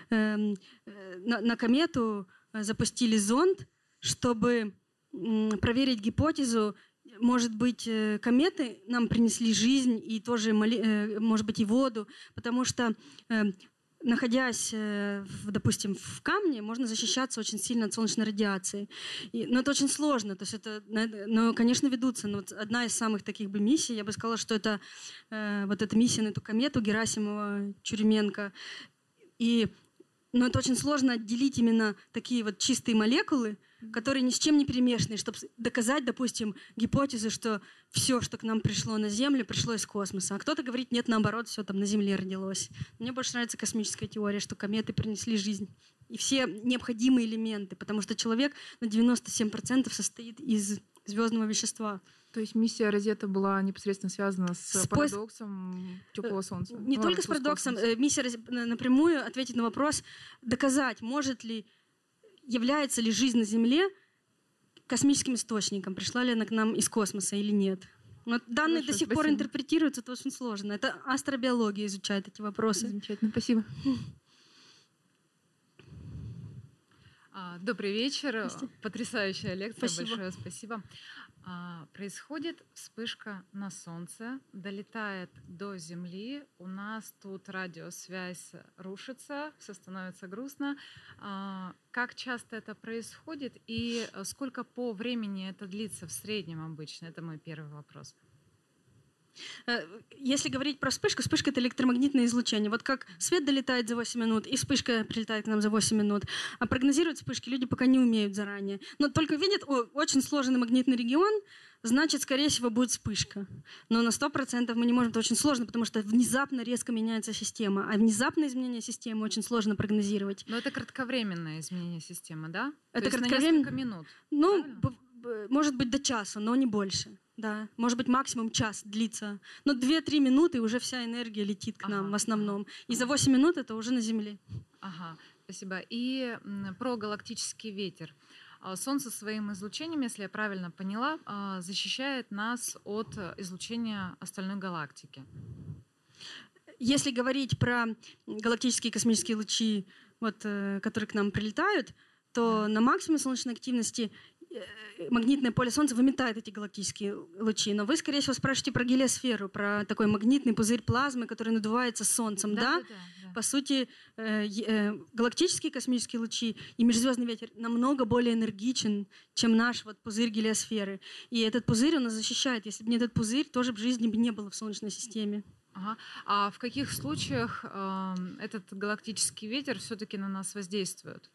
эм, э, на, на комету э, запустили зонд, чтобы проверить гипотезу, может быть, э, кометы нам принесли жизнь и тоже, э, может быть, и воду, потому что э, находясь, допустим, в камне, можно защищаться очень сильно от солнечной радиации. Но это очень сложно. То есть это, но, конечно, ведутся. Но вот одна из самых таких бы миссий, я бы сказала, что это вот эта миссия на эту комету Герасимова, Чурименко. И, но это очень сложно отделить именно такие вот чистые молекулы, который ни с чем не перемешанный, чтобы доказать, допустим, гипотезу, что все, что к нам пришло на Землю, пришло из космоса. А кто-то говорит, нет, наоборот, все там на Земле родилось. Мне больше нравится космическая теория, что кометы принесли жизнь и все необходимые элементы, потому что человек на 97% состоит из звездного вещества.
То есть миссия Розетта была непосредственно связана с, с парадоксом теплого э, Солнца?
Не ну, только с парадоксом. Космоса. Э, миссия напрямую ответить на вопрос, доказать, может ли, является ли жизнь на Земле космическим источником, пришла ли она к нам из космоса или нет. Но данные Хорошо, до сих спасибо. пор интерпретируются, это очень сложно. Это астробиология изучает эти вопросы.
Замечательно, спасибо.
А, добрый вечер. Потрясающая лекция. Спасибо. Большое спасибо. А, происходит вспышка на Солнце, долетает до Земли. У нас тут радиосвязь рушится, все становится грустно. А, как часто это происходит и сколько по времени это длится в среднем обычно? Это мой первый вопрос.
Э, если говорить про вспышку, вспышка — это электромагнитное излучение. Вот как свет долетает за 8 минут, и вспышка прилетает к нам за 8 минут. А прогнозировать вспышки люди пока не умеют заранее. Но только видят, о, очень сложный магнитный регион, значит, скорее всего, будет вспышка. Но на 100% мы не можем, это очень сложно, потому что внезапно резко меняется система. А внезапное изменение системы очень сложно прогнозировать.
Но это кратковременное изменение системы, да?
Это кратковременное.
минут.
Ну, может быть, до часа, но не больше. Да, может быть, максимум час длится. Но 2-3 минуты, уже вся энергия летит к нам ага, в основном. И за 8 минут это уже на Земле.
Ага, спасибо. И про галактический ветер. А, Солнце своим излучением, если я правильно поняла, а, защищает нас от излучения остальной галактики.
Если говорить про галактические космические лучи, вот, э, которые к нам прилетают, то на максимуме солнечной активности магнитное поле Солнца выметает эти галактические лучи. Но вы, скорее всего, спрашиваете про гелиосферу, про такой магнитный пузырь плазмы, который надувается Солнцем, да? да? да, да. По сути, э, э, галактические космические лучи и межзвездный ветер намного более энергичен, чем наш вот пузырь гелиосферы. И этот пузырь он нас защищает. Если бы не этот пузырь, тоже бы жизни бы не было в Солнечной системе.
Ага. А в каких случаях э, этот галактический ветер все-таки на нас воздействует?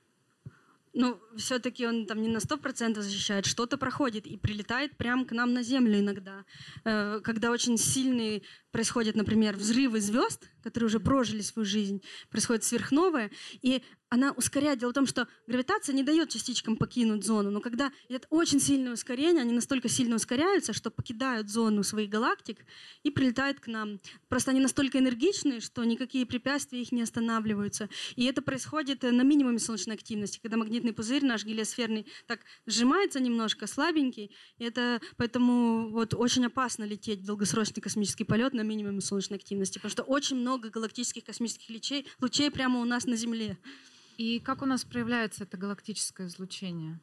Ну, все-таки он там не на 100% защищает, что-то проходит и прилетает прямо к нам на Землю иногда. Э, когда очень сильные происходят, например, взрывы звезд, которые уже прожили свою жизнь, происходит сверхновая, и она ускоряет. Дело в том, что гравитация не дает частичкам покинуть зону, но когда идет очень сильное ускорение, они настолько сильно ускоряются, что покидают зону своих галактик и прилетают к нам. Просто они настолько энергичные, что никакие препятствия их не останавливаются. И это происходит на минимуме солнечной активности, когда магнитный пузырь наш гелиосферный так сжимается немножко, слабенький. И это поэтому вот очень опасно лететь в долгосрочный космический полет на минимуме солнечной активности, потому что очень много галактических космических лучей, лучей прямо у нас на Земле.
И как у нас проявляется это галактическое излучение?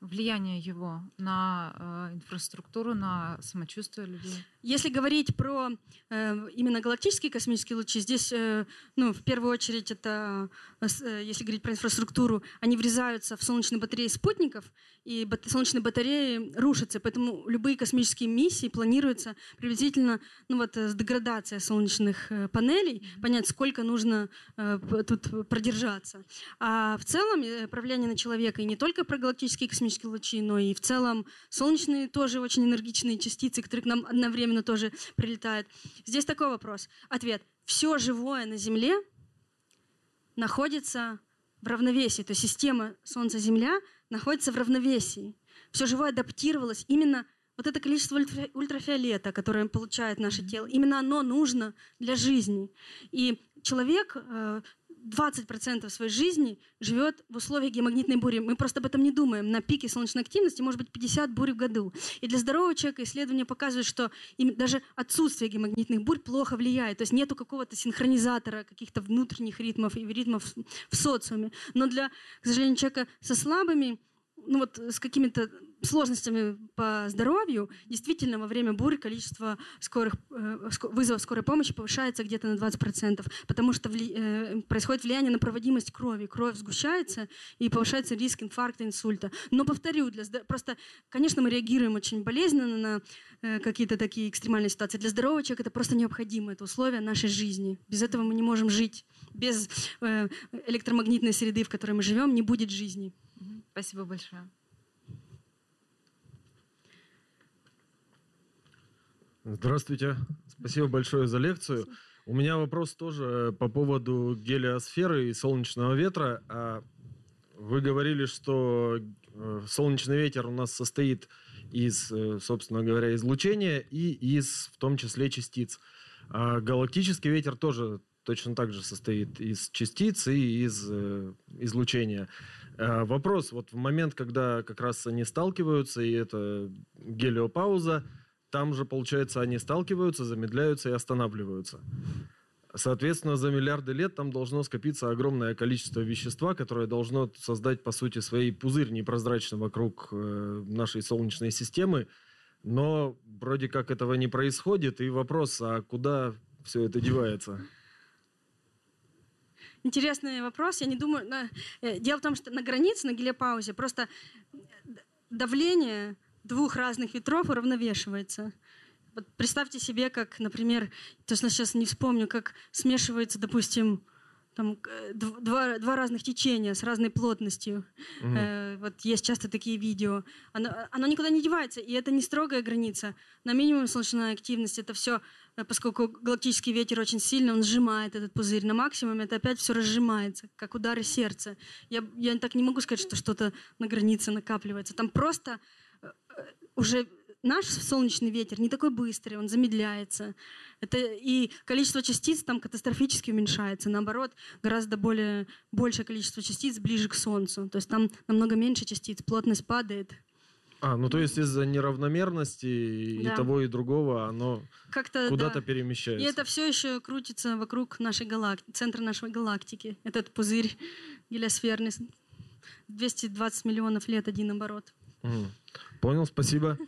Влияние его на э, инфраструктуру, на самочувствие людей?
Если говорить про э, именно галактические космические лучи, здесь, э, ну, в первую очередь, это, э, э если говорить про инфраструктуру, они врезаются в солнечные батареи спутников, и бат солнечные батареи рушатся, поэтому любые космические миссии планируются приблизительно, ну вот, с деградацией солнечных э, панелей, понять, сколько нужно э, тут продержаться. А в целом, э, правление на человека, и не только про галактические космические лучи, но и в целом солнечные тоже очень энергичные частицы, которые к нам одновременно тоже прилетает. Здесь такой вопрос. Ответ. Все живое на Земле находится в равновесии. То есть система Солнце-Земля находится в равновесии. Все живое адаптировалось именно вот это количество ультрафиолета, которое получает наше тело, именно оно нужно для жизни. И человек э, 20% своей жизни живет в условиях геомагнитной бури. Мы просто об этом не думаем. На пике солнечной активности может быть 50 бурь в году. И для здорового человека исследования показывают, что даже отсутствие геомагнитных бурь плохо влияет. То есть нету какого-то синхронизатора, каких-то внутренних ритмов и ритмов в социуме. Но для, к сожалению, человека со слабыми, ну вот с какими-то сложностями по здоровью, действительно во время бури количество скорых, э, вызовов скорой помощи повышается где-то на 20%, потому что вли, э, происходит влияние на проводимость крови. Кровь сгущается и повышается риск инфаркта, инсульта. Но повторю, для, просто, конечно, мы реагируем очень болезненно на э, какие-то такие экстремальные ситуации. Для здорового человека это просто необходимо, это условие нашей жизни. Без этого мы не можем жить. Без э, электромагнитной среды, в которой мы живем, не будет жизни.
Спасибо большое.
Здравствуйте. Спасибо большое за лекцию. У меня вопрос тоже э, по поводу гелиосферы и солнечного ветра. А, вы говорили, что э, солнечный ветер у нас состоит из, э, собственно говоря, излучения и из, в том числе, частиц. А галактический ветер тоже точно так же состоит из частиц и из излучения. Э, вопрос, вот в момент, когда как раз они сталкиваются, и это гелиопауза, там же, получается, они сталкиваются, замедляются и останавливаются. Соответственно, за миллиарды лет там должно скопиться огромное количество вещества, которое должно создать, по сути, своей пузырь непрозрачный вокруг э, нашей Солнечной системы. Но вроде как этого не происходит. И вопрос, а куда все это девается?
Интересный вопрос. Я не думаю... Э, дело в том, что на границе, на гелиопаузе, просто давление двух разных ветров уравновешивается. Вот представьте себе, как, например, точно сейчас не вспомню, как смешивается, допустим, там два, два разных течения с разной плотностью. Угу. Э, вот есть часто такие видео. Оно, оно никуда не девается, и это не строгая граница. На минимум солнечная активность это все, э, поскольку галактический ветер очень сильно, он сжимает этот пузырь. На максимуме это опять все разжимается, как удары сердца. Я, я так не могу сказать, что что-то на границе накапливается. Там просто э, э, уже наш солнечный ветер не такой быстрый, он замедляется. Это, и количество частиц там катастрофически уменьшается. Наоборот, гораздо более, большее количество частиц ближе к Солнцу. То есть там намного меньше частиц, плотность падает.
А, ну то есть из-за неравномерности да. и того, и другого оно Как-то, куда-то да. перемещается.
И это все еще крутится вокруг нашей галактики, центра нашей галактики. Этот пузырь гелиосферный. 220 миллионов лет один оборот.
Понял, спасибо.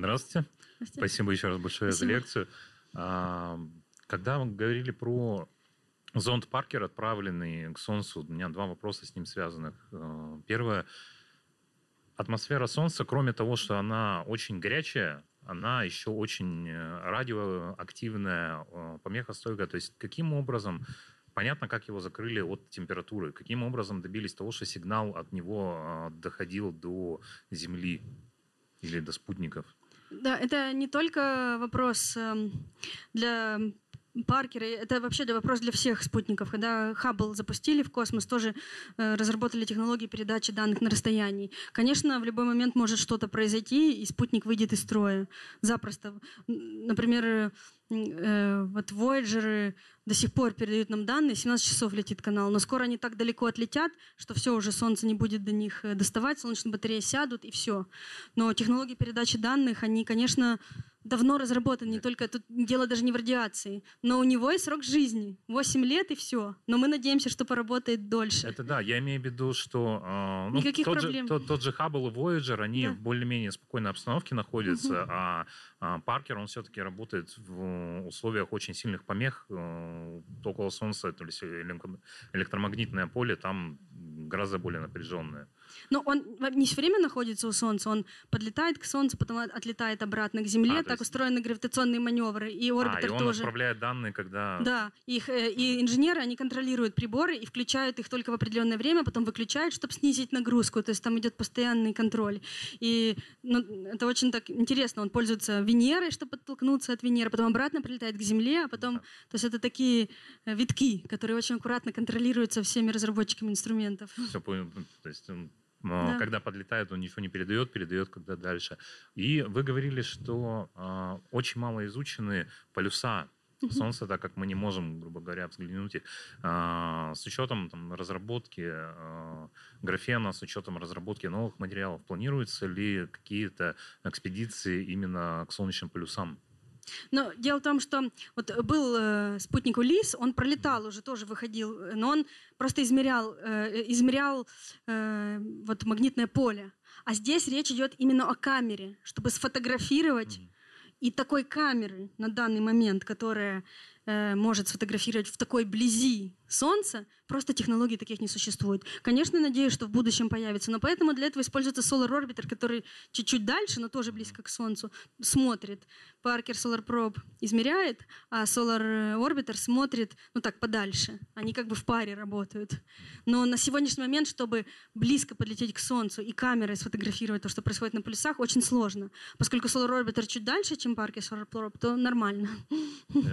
Здравствуйте. Здравствуйте. Спасибо еще раз большое Спасибо. за лекцию. А, когда мы говорили про зонд Паркер, отправленный к Солнцу, у меня два вопроса с ним связанных. А, первое. Атмосфера Солнца, кроме того, что она очень горячая, она еще очень э, радиоактивная, э, помехостойкая. То есть каким образом Понятно, как его закрыли от температуры. Каким образом добились того, что сигнал от него а, доходил до Земли или до спутников?
Да, это не только вопрос эм, для Паркера, это вообще вопрос для всех спутников. Когда Хаббл запустили в космос, тоже э, разработали технологии передачи данных на расстоянии. Конечно, в любой момент может что-то произойти, и спутник выйдет из строя. Запросто. Например, э, вот Voyager до сих пор передают нам данные, 17 часов летит канал, но скоро они так далеко отлетят, что все, уже Солнце не будет до них э, доставать, солнечные батареи сядут, и все. Но технологии передачи данных, они, конечно, давно разработан, не только тут дело даже не в радиации, но у него есть срок жизни, 8 лет и все. Но мы надеемся, что поработает дольше.
Это да, я имею в виду, что э, ну, Никаких тот, проблем. Же, тот, тот же Хаббл и Voyager, они да. в более-менее спокойной обстановке находятся, угу. а, а Паркер, он все-таки работает в условиях очень сильных помех э, около Солнца, то есть электромагнитное поле там гораздо более напряженное.
Но он не все время находится у Солнца, он подлетает к Солнцу, потом отлетает обратно к Земле. А, так есть... устроены гравитационные маневры. И орбитер
а, и он
тоже.
отправляет данные, когда...
Да, их, э, и инженеры, они контролируют приборы и включают их только в определенное время, потом выключают, чтобы снизить нагрузку. То есть там идет постоянный контроль. И ну, это очень так интересно. Он пользуется Венерой, чтобы подтолкнуться от Венеры, потом обратно прилетает к Земле, а потом... Да. То есть это такие э, витки, которые очень аккуратно контролируются всеми разработчиками инструментов.
Все понял. То есть да. Когда подлетает, он ничего не передает, передает когда дальше. И вы говорили, что э, очень мало изучены полюса Солнца, так как мы не можем, грубо говоря, взглянуть их. Э, с учетом там, разработки э, графена, с учетом разработки новых материалов, планируются ли какие-то экспедиции именно к солнечным полюсам?
Но дело в том, что вот был э, спутник Улис, он пролетал уже, тоже выходил, но он просто измерял, э, измерял э, вот магнитное поле. А здесь речь идет именно о камере, чтобы сфотографировать. Mm-hmm. И такой камеры на данный момент, которая э, может сфотографировать в такой близи Солнца, просто технологий таких не существует. Конечно, надеюсь, что в будущем появится, но поэтому для этого используется Solar Orbiter, который чуть-чуть дальше, но тоже близко к Солнцу, смотрит. Parker Solar Probe измеряет, а Solar Orbiter смотрит, ну так, подальше. Они как бы в паре работают. Но на сегодняшний момент, чтобы близко подлететь к Солнцу и камерой сфотографировать то, что происходит на полюсах, очень сложно. Поскольку Solar Orbiter чуть дальше, чем Parker Solar Probe, то нормально.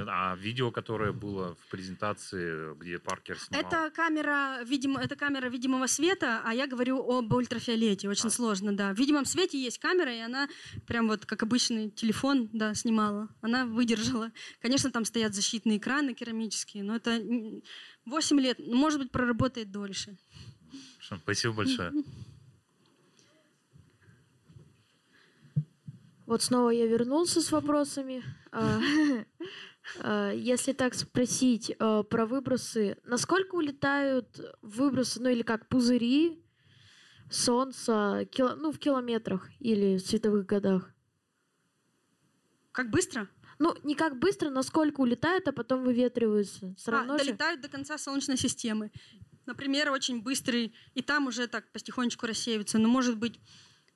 А видео, которое было в презентации, где Паркер снимал?
Это камера, видимо, это камера видимого света, а я говорю об ультрафиолете. Очень а. сложно, да. В видимом свете есть камера, и она прям вот как обычный телефон, да, снимала. Она выдержала. Конечно, там стоят защитные экраны керамические, но это 8 лет, может быть, проработает дольше.
Спасибо большое.
Вот снова я вернулся с вопросами. <laughs> А, если так спросить а, про выбросы, насколько улетают выбросы, ну или как пузыри Солнца, ну в километрах или в световых годах?
Как быстро?
Ну, не как быстро, насколько улетают, а потом выветриваются.
Все а, долетают до конца Солнечной системы. Например, очень быстрый, и там уже так потихонечку рассеиваются. Но может быть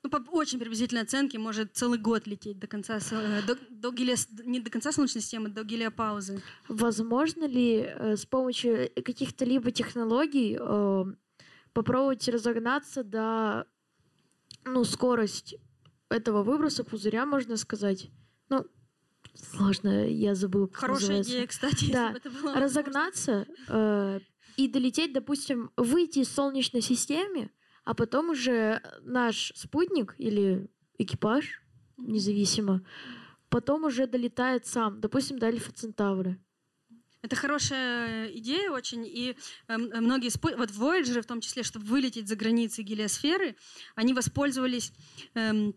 ну, по очень приблизительной оценке, может целый год лететь до конца, э, до, до гелия, не до конца Солнечной системы, до гелиопаузы.
Возможно ли э, с помощью каких-то либо технологий э, попробовать разогнаться до, ну, скорость этого выброса пузыря, можно сказать? Ну, сложно, я забыл,
Хорошая
называется.
идея, кстати. <laughs>
Да, это было разогнаться э, и долететь, допустим, выйти из Солнечной системы, а потом уже наш спутник или экипаж, независимо, потом уже долетает сам, допустим, до Альфа Центавра.
Это хорошая идея очень, и э, многие спо... вот Voyager в том числе, чтобы вылететь за границы гелиосферы, они воспользовались Э,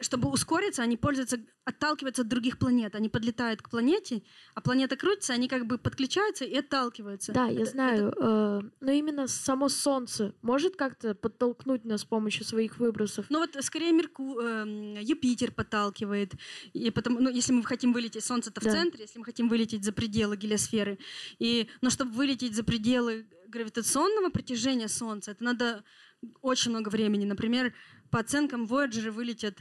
чтобы ускориться, они пользуются, отталкиваются от других планет. Они подлетают к планете, а планета крутится, они как бы подключаются и отталкиваются.
Да, это, я знаю. Это... Э, но именно само Солнце может как-то подтолкнуть нас с помощью своих выбросов?
Ну вот скорее Мерку... э, Юпитер подталкивает. И потому, ну, если мы хотим вылететь, Солнце-то в да. центре, если мы хотим вылететь за пределы гелиосферы. И, но чтобы вылететь за пределы гравитационного притяжения Солнца, это надо очень много времени. Например, по оценкам Voyager вылетят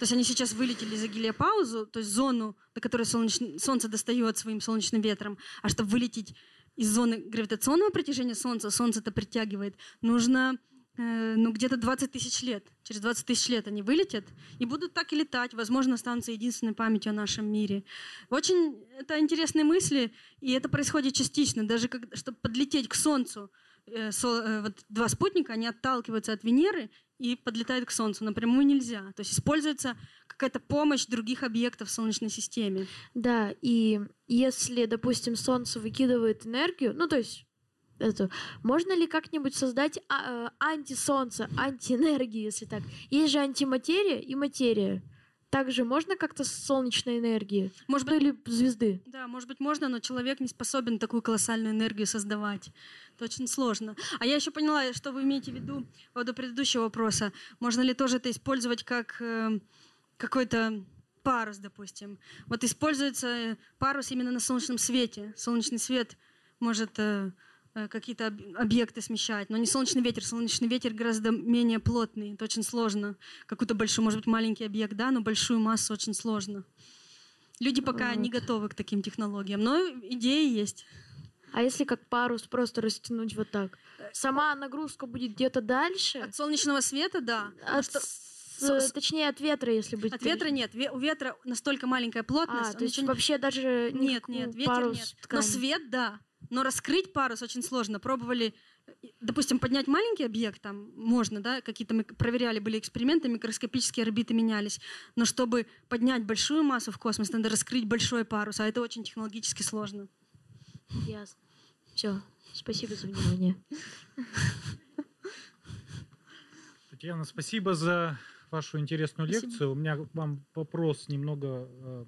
то есть они сейчас вылетели за гелиопаузу, то есть зону, до которой солнечный, Солнце достает своим солнечным ветром. А чтобы вылететь из зоны гравитационного притяжения Солнца, Солнце это притягивает, нужно э, ну, где-то 20 тысяч лет. Через 20 тысяч лет они вылетят и будут так и летать. Возможно, останутся единственной памятью о нашем мире. Очень это интересные мысли, и это происходит частично. Даже как, чтобы подлететь к Солнцу, со, вот два спутника, они отталкиваются от Венеры и подлетает к Солнцу. Напрямую нельзя. То есть используется какая-то помощь других объектов в Солнечной системе.
Да, и если, допустим, Солнце выкидывает энергию, ну то есть это, можно ли как-нибудь создать а, э, антисолнце, антиэнергию, если так? Есть же антиматерия и материя. Также можно как-то с солнечной энергии?
Может
быть, или звезды?
Да, может быть, можно, но человек не способен такую колоссальную энергию создавать. Это очень сложно. А я еще поняла, что вы имеете в виду по поводу предыдущего вопроса. Можно ли тоже это использовать как э, какой-то парус, допустим? Вот используется парус именно на солнечном свете. Солнечный свет может... Э, какие-то объекты смещать. Но не солнечный ветер. Солнечный ветер гораздо менее плотный. Это очень сложно. Какой-то большой, может быть, маленький объект, да, но большую массу очень сложно. Люди пока вот. не готовы к таким технологиям, но идеи есть.
А если как парус просто растянуть вот так? Сама нагрузка будет где-то дальше?
От солнечного света, да.
От, что... с, точнее, от ветра, если быть.
От ветра нет. У ветра настолько маленькая плотность.
А, то есть ничего... вообще даже
нет, нет, ветер
парус
нет. Ткани. Но свет, да. Но раскрыть парус очень сложно. Пробовали, допустим, поднять маленький объект, там можно, да, какие-то мы проверяли, были эксперименты, микроскопические орбиты менялись. Но чтобы поднять большую массу в космос, надо раскрыть большой парус, а это очень технологически сложно.
Ясно. Все. Спасибо за внимание.
Татьяна, спасибо за вашу интересную спасибо. лекцию. У меня к вам вопрос немного э,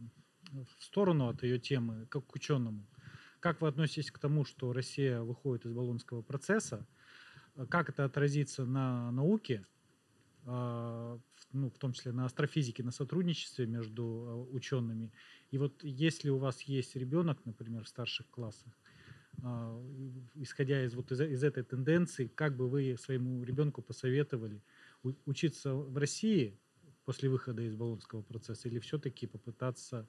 в сторону от ее темы, как к ученому. Как вы относитесь к тому, что Россия выходит из Болонского процесса? Как это отразится на науке? А, ну, в том числе на астрофизике, на сотрудничестве между э, учеными. И вот если у вас есть ребенок, например, в старших классах, а, исходя из вот из, из этой тенденции, как бы вы своему ребенку посоветовали учиться в России после выхода из Болонского процесса или все-таки попытаться а,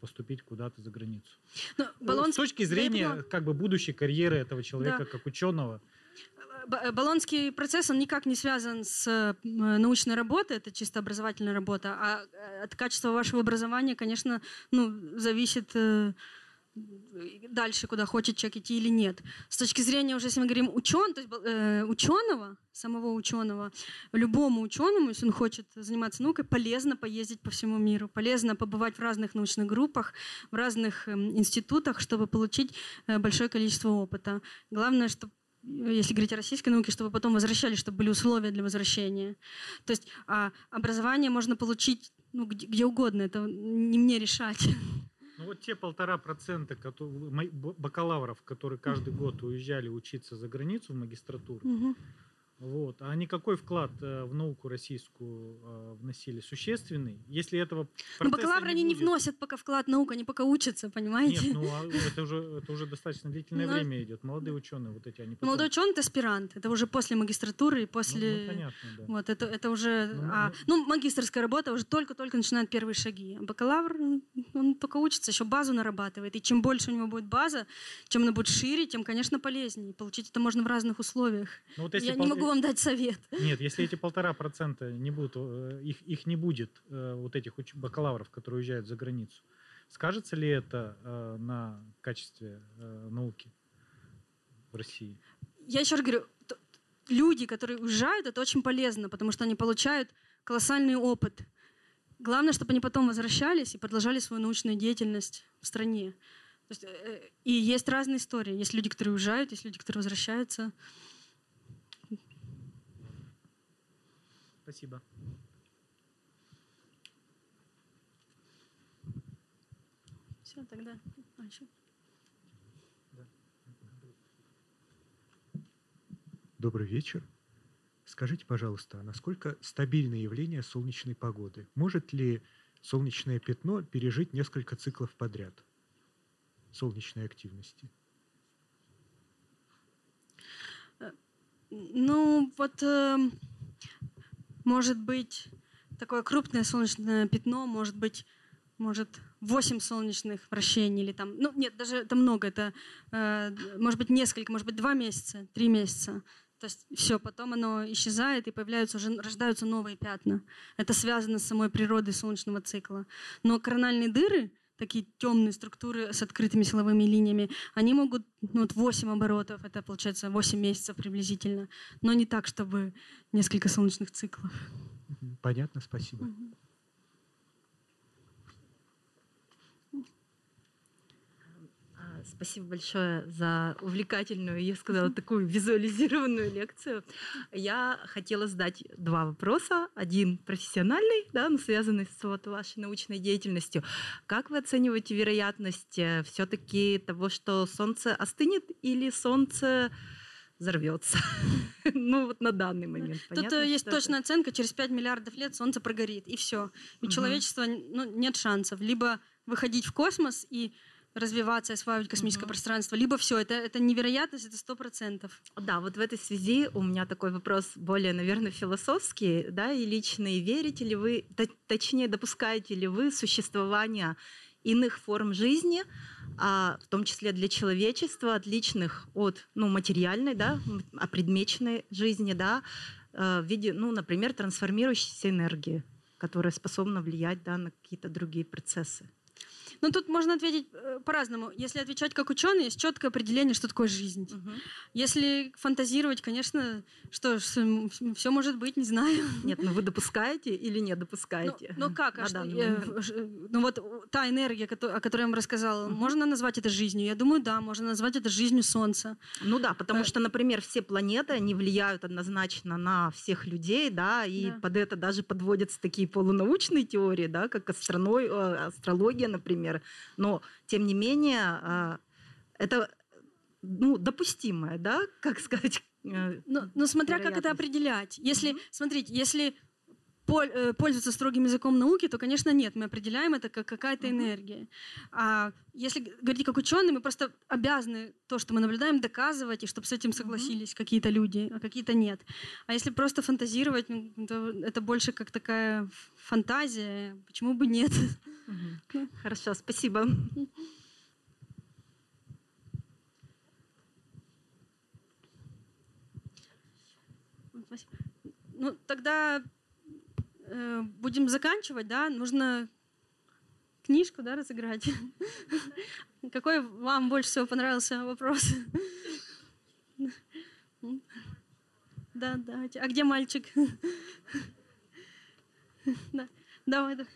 поступить куда-то за границу? Но ну, Болонск... С точки зрения как бы будущей карьеры этого человека да. как ученого.
Э, Болонский процесс, он никак не связан с э, научной работой, это чисто образовательная работа, а э, от качества вашего образования, конечно, ну, зависит дальше, куда хочет человек идти или нет. С точки зрения, уже если мы говорим учен, то есть, э, ученого, самого ученого, любому ученому, если он хочет заниматься наукой, полезно поездить по всему миру, полезно побывать в разных научных группах, в разных э, институтах, чтобы получить э, большое количество опыта. Главное, чтобы если говорить о российской науке, чтобы потом возвращались, чтобы были условия для возвращения. То есть а, образование можно получить ну, где, где угодно, это не мне решать.
Ну вот те полтора процента бакалавров, которые каждый год уезжали учиться за границу в магистратуру, угу. Вот. А они какой вклад э, в науку российскую э, вносили? Существенный? Если этого
Ну, бакалавры не они будет... не вносят пока вклад в науку, они пока учатся, понимаете?
Нет, ну а это уже, это уже достаточно длительное Но... Ну, время идет. Молодые ученые вот эти, они потом...
Молодой ученый – это аспирант. Это уже после магистратуры и после... Ну, ну понятно, да. Вот, это, это уже... Ну, а, ну, ну магистрская работа уже только-только начинает первые шаги. А бакалавр, он только учится, еще базу нарабатывает. И чем больше у него будет база, чем она будет шире, тем, конечно, полезнее. Получить это можно в разных условиях. Ну, вот если Я пол... не могу вам дать совет.
Нет, если эти полтора процента не будут, э, их, их не будет, э, вот этих бакалавров, которые уезжают за границу, скажется ли это э, на качестве науки в России?
Я еще раз говорю, люди, которые уезжают, это очень полезно, потому что они получают колоссальный опыт. Главное, чтобы они потом возвращались и продолжали свою научную деятельность в стране. и есть разные истории. Есть люди, которые уезжают, есть люди, которые возвращаются.
Спасибо.
Все, тогда. А,
Добрый вечер. Скажите, пожалуйста, а насколько стабильное явление солнечной погоды? Может ли солнечное пятно пережить несколько циклов подряд солнечной активности?
Э, ну, вот э, может быть такое крупное солнечное пятно, может быть, может 8 солнечных вращений или там, ну нет, даже это много, это э, может быть несколько, может быть два месяца, три месяца. То есть все, потом оно исчезает и появляются уже рождаются новые пятна. Это связано с самой природой солнечного цикла. Но корональные дыры, такие темные структуры с открытыми силовыми линиями, они могут ну, вот 8 оборотов, это получается 8 месяцев приблизительно, но не так, чтобы несколько солнечных циклов.
Понятно, спасибо. Угу.
Спасибо большое за увлекательную, я сказала, <laughs> такую визуализированную лекцию. Я хотела задать два вопроса. Один профессиональный, да, но связанный с вот вашей научной деятельностью. Как вы оцениваете вероятность э, все-таки того, что Солнце остынет или Солнце взорвется. <laughs> ну вот на данный момент.
Тут Понятно, есть точная это? оценка, через 5 миллиардов лет Солнце прогорит, и все. У угу. человечества ну, нет шансов. Либо выходить в космос и развиваться, осваивать космическое угу. пространство, либо все, это, это невероятность, это сто процентов.
Да, вот в этой связи у меня такой вопрос более, наверное, философский, да, и личный. Верите ли вы, точнее, допускаете ли вы существование иных форм жизни, а, в том числе для человечества, отличных от ну, материальной, да, опредмеченной жизни, да, э, в виде, ну, например, трансформирующейся энергии, которая способна влиять да, на какие-то другие процессы.
Ну, тут можно ответить э, по-разному. Если отвечать как ученый, есть четкое определение, что такое жизнь. Угу. Если фантазировать, конечно, что все может быть, не знаю.
Нет, ну вы допускаете или не допускаете?
Ну, ну как? А что, я, ну вот та энергия, о которой я вам рассказала, угу. можно назвать это жизнью? Я думаю, да, можно назвать это жизнью Солнца.
Ну да, потому э, что, например, все планеты, они влияют однозначно на всех людей, да, и да. под это даже подводятся такие полунаучные теории, да, как астрология, э, астрология, например, например. Но, тем не менее, а, это ну, допустимое, да, как сказать.
Э, ну, ну смотря как это определять. Если, mm-hmm. смотрите, если пользоваться строгим языком науки, то, конечно, нет. Мы определяем это как какая-то энергия. А если говорить как ученые, мы просто обязаны то, что мы наблюдаем, доказывать, и чтобы с этим согласились какие-то люди, а какие-то нет. А если просто фантазировать, ну, то это больше как такая фантазия. Почему бы нет? <laughs>
Хорошо, <laughs> спасибо.
Ну, тогда э, будем заканчивать, да? Нужно книжку, да, разыграть. <laughs> Какой вам больше всего понравился вопрос? Да, давайте. А где мальчик? <laughs> Да, давай, давай.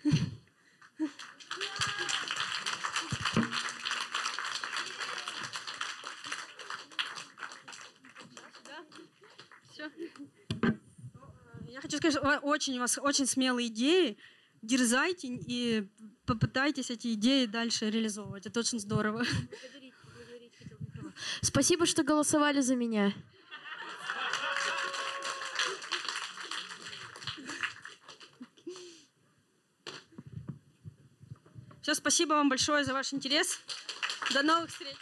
Хочу сказать, очень у вас очень смелые идеи. Дерзайте и попытайтесь эти идеи дальше реализовывать. Это очень здорово.
Спасибо, что голосовали за меня.
Все, спасибо вам большое за ваш интерес. До новых встреч.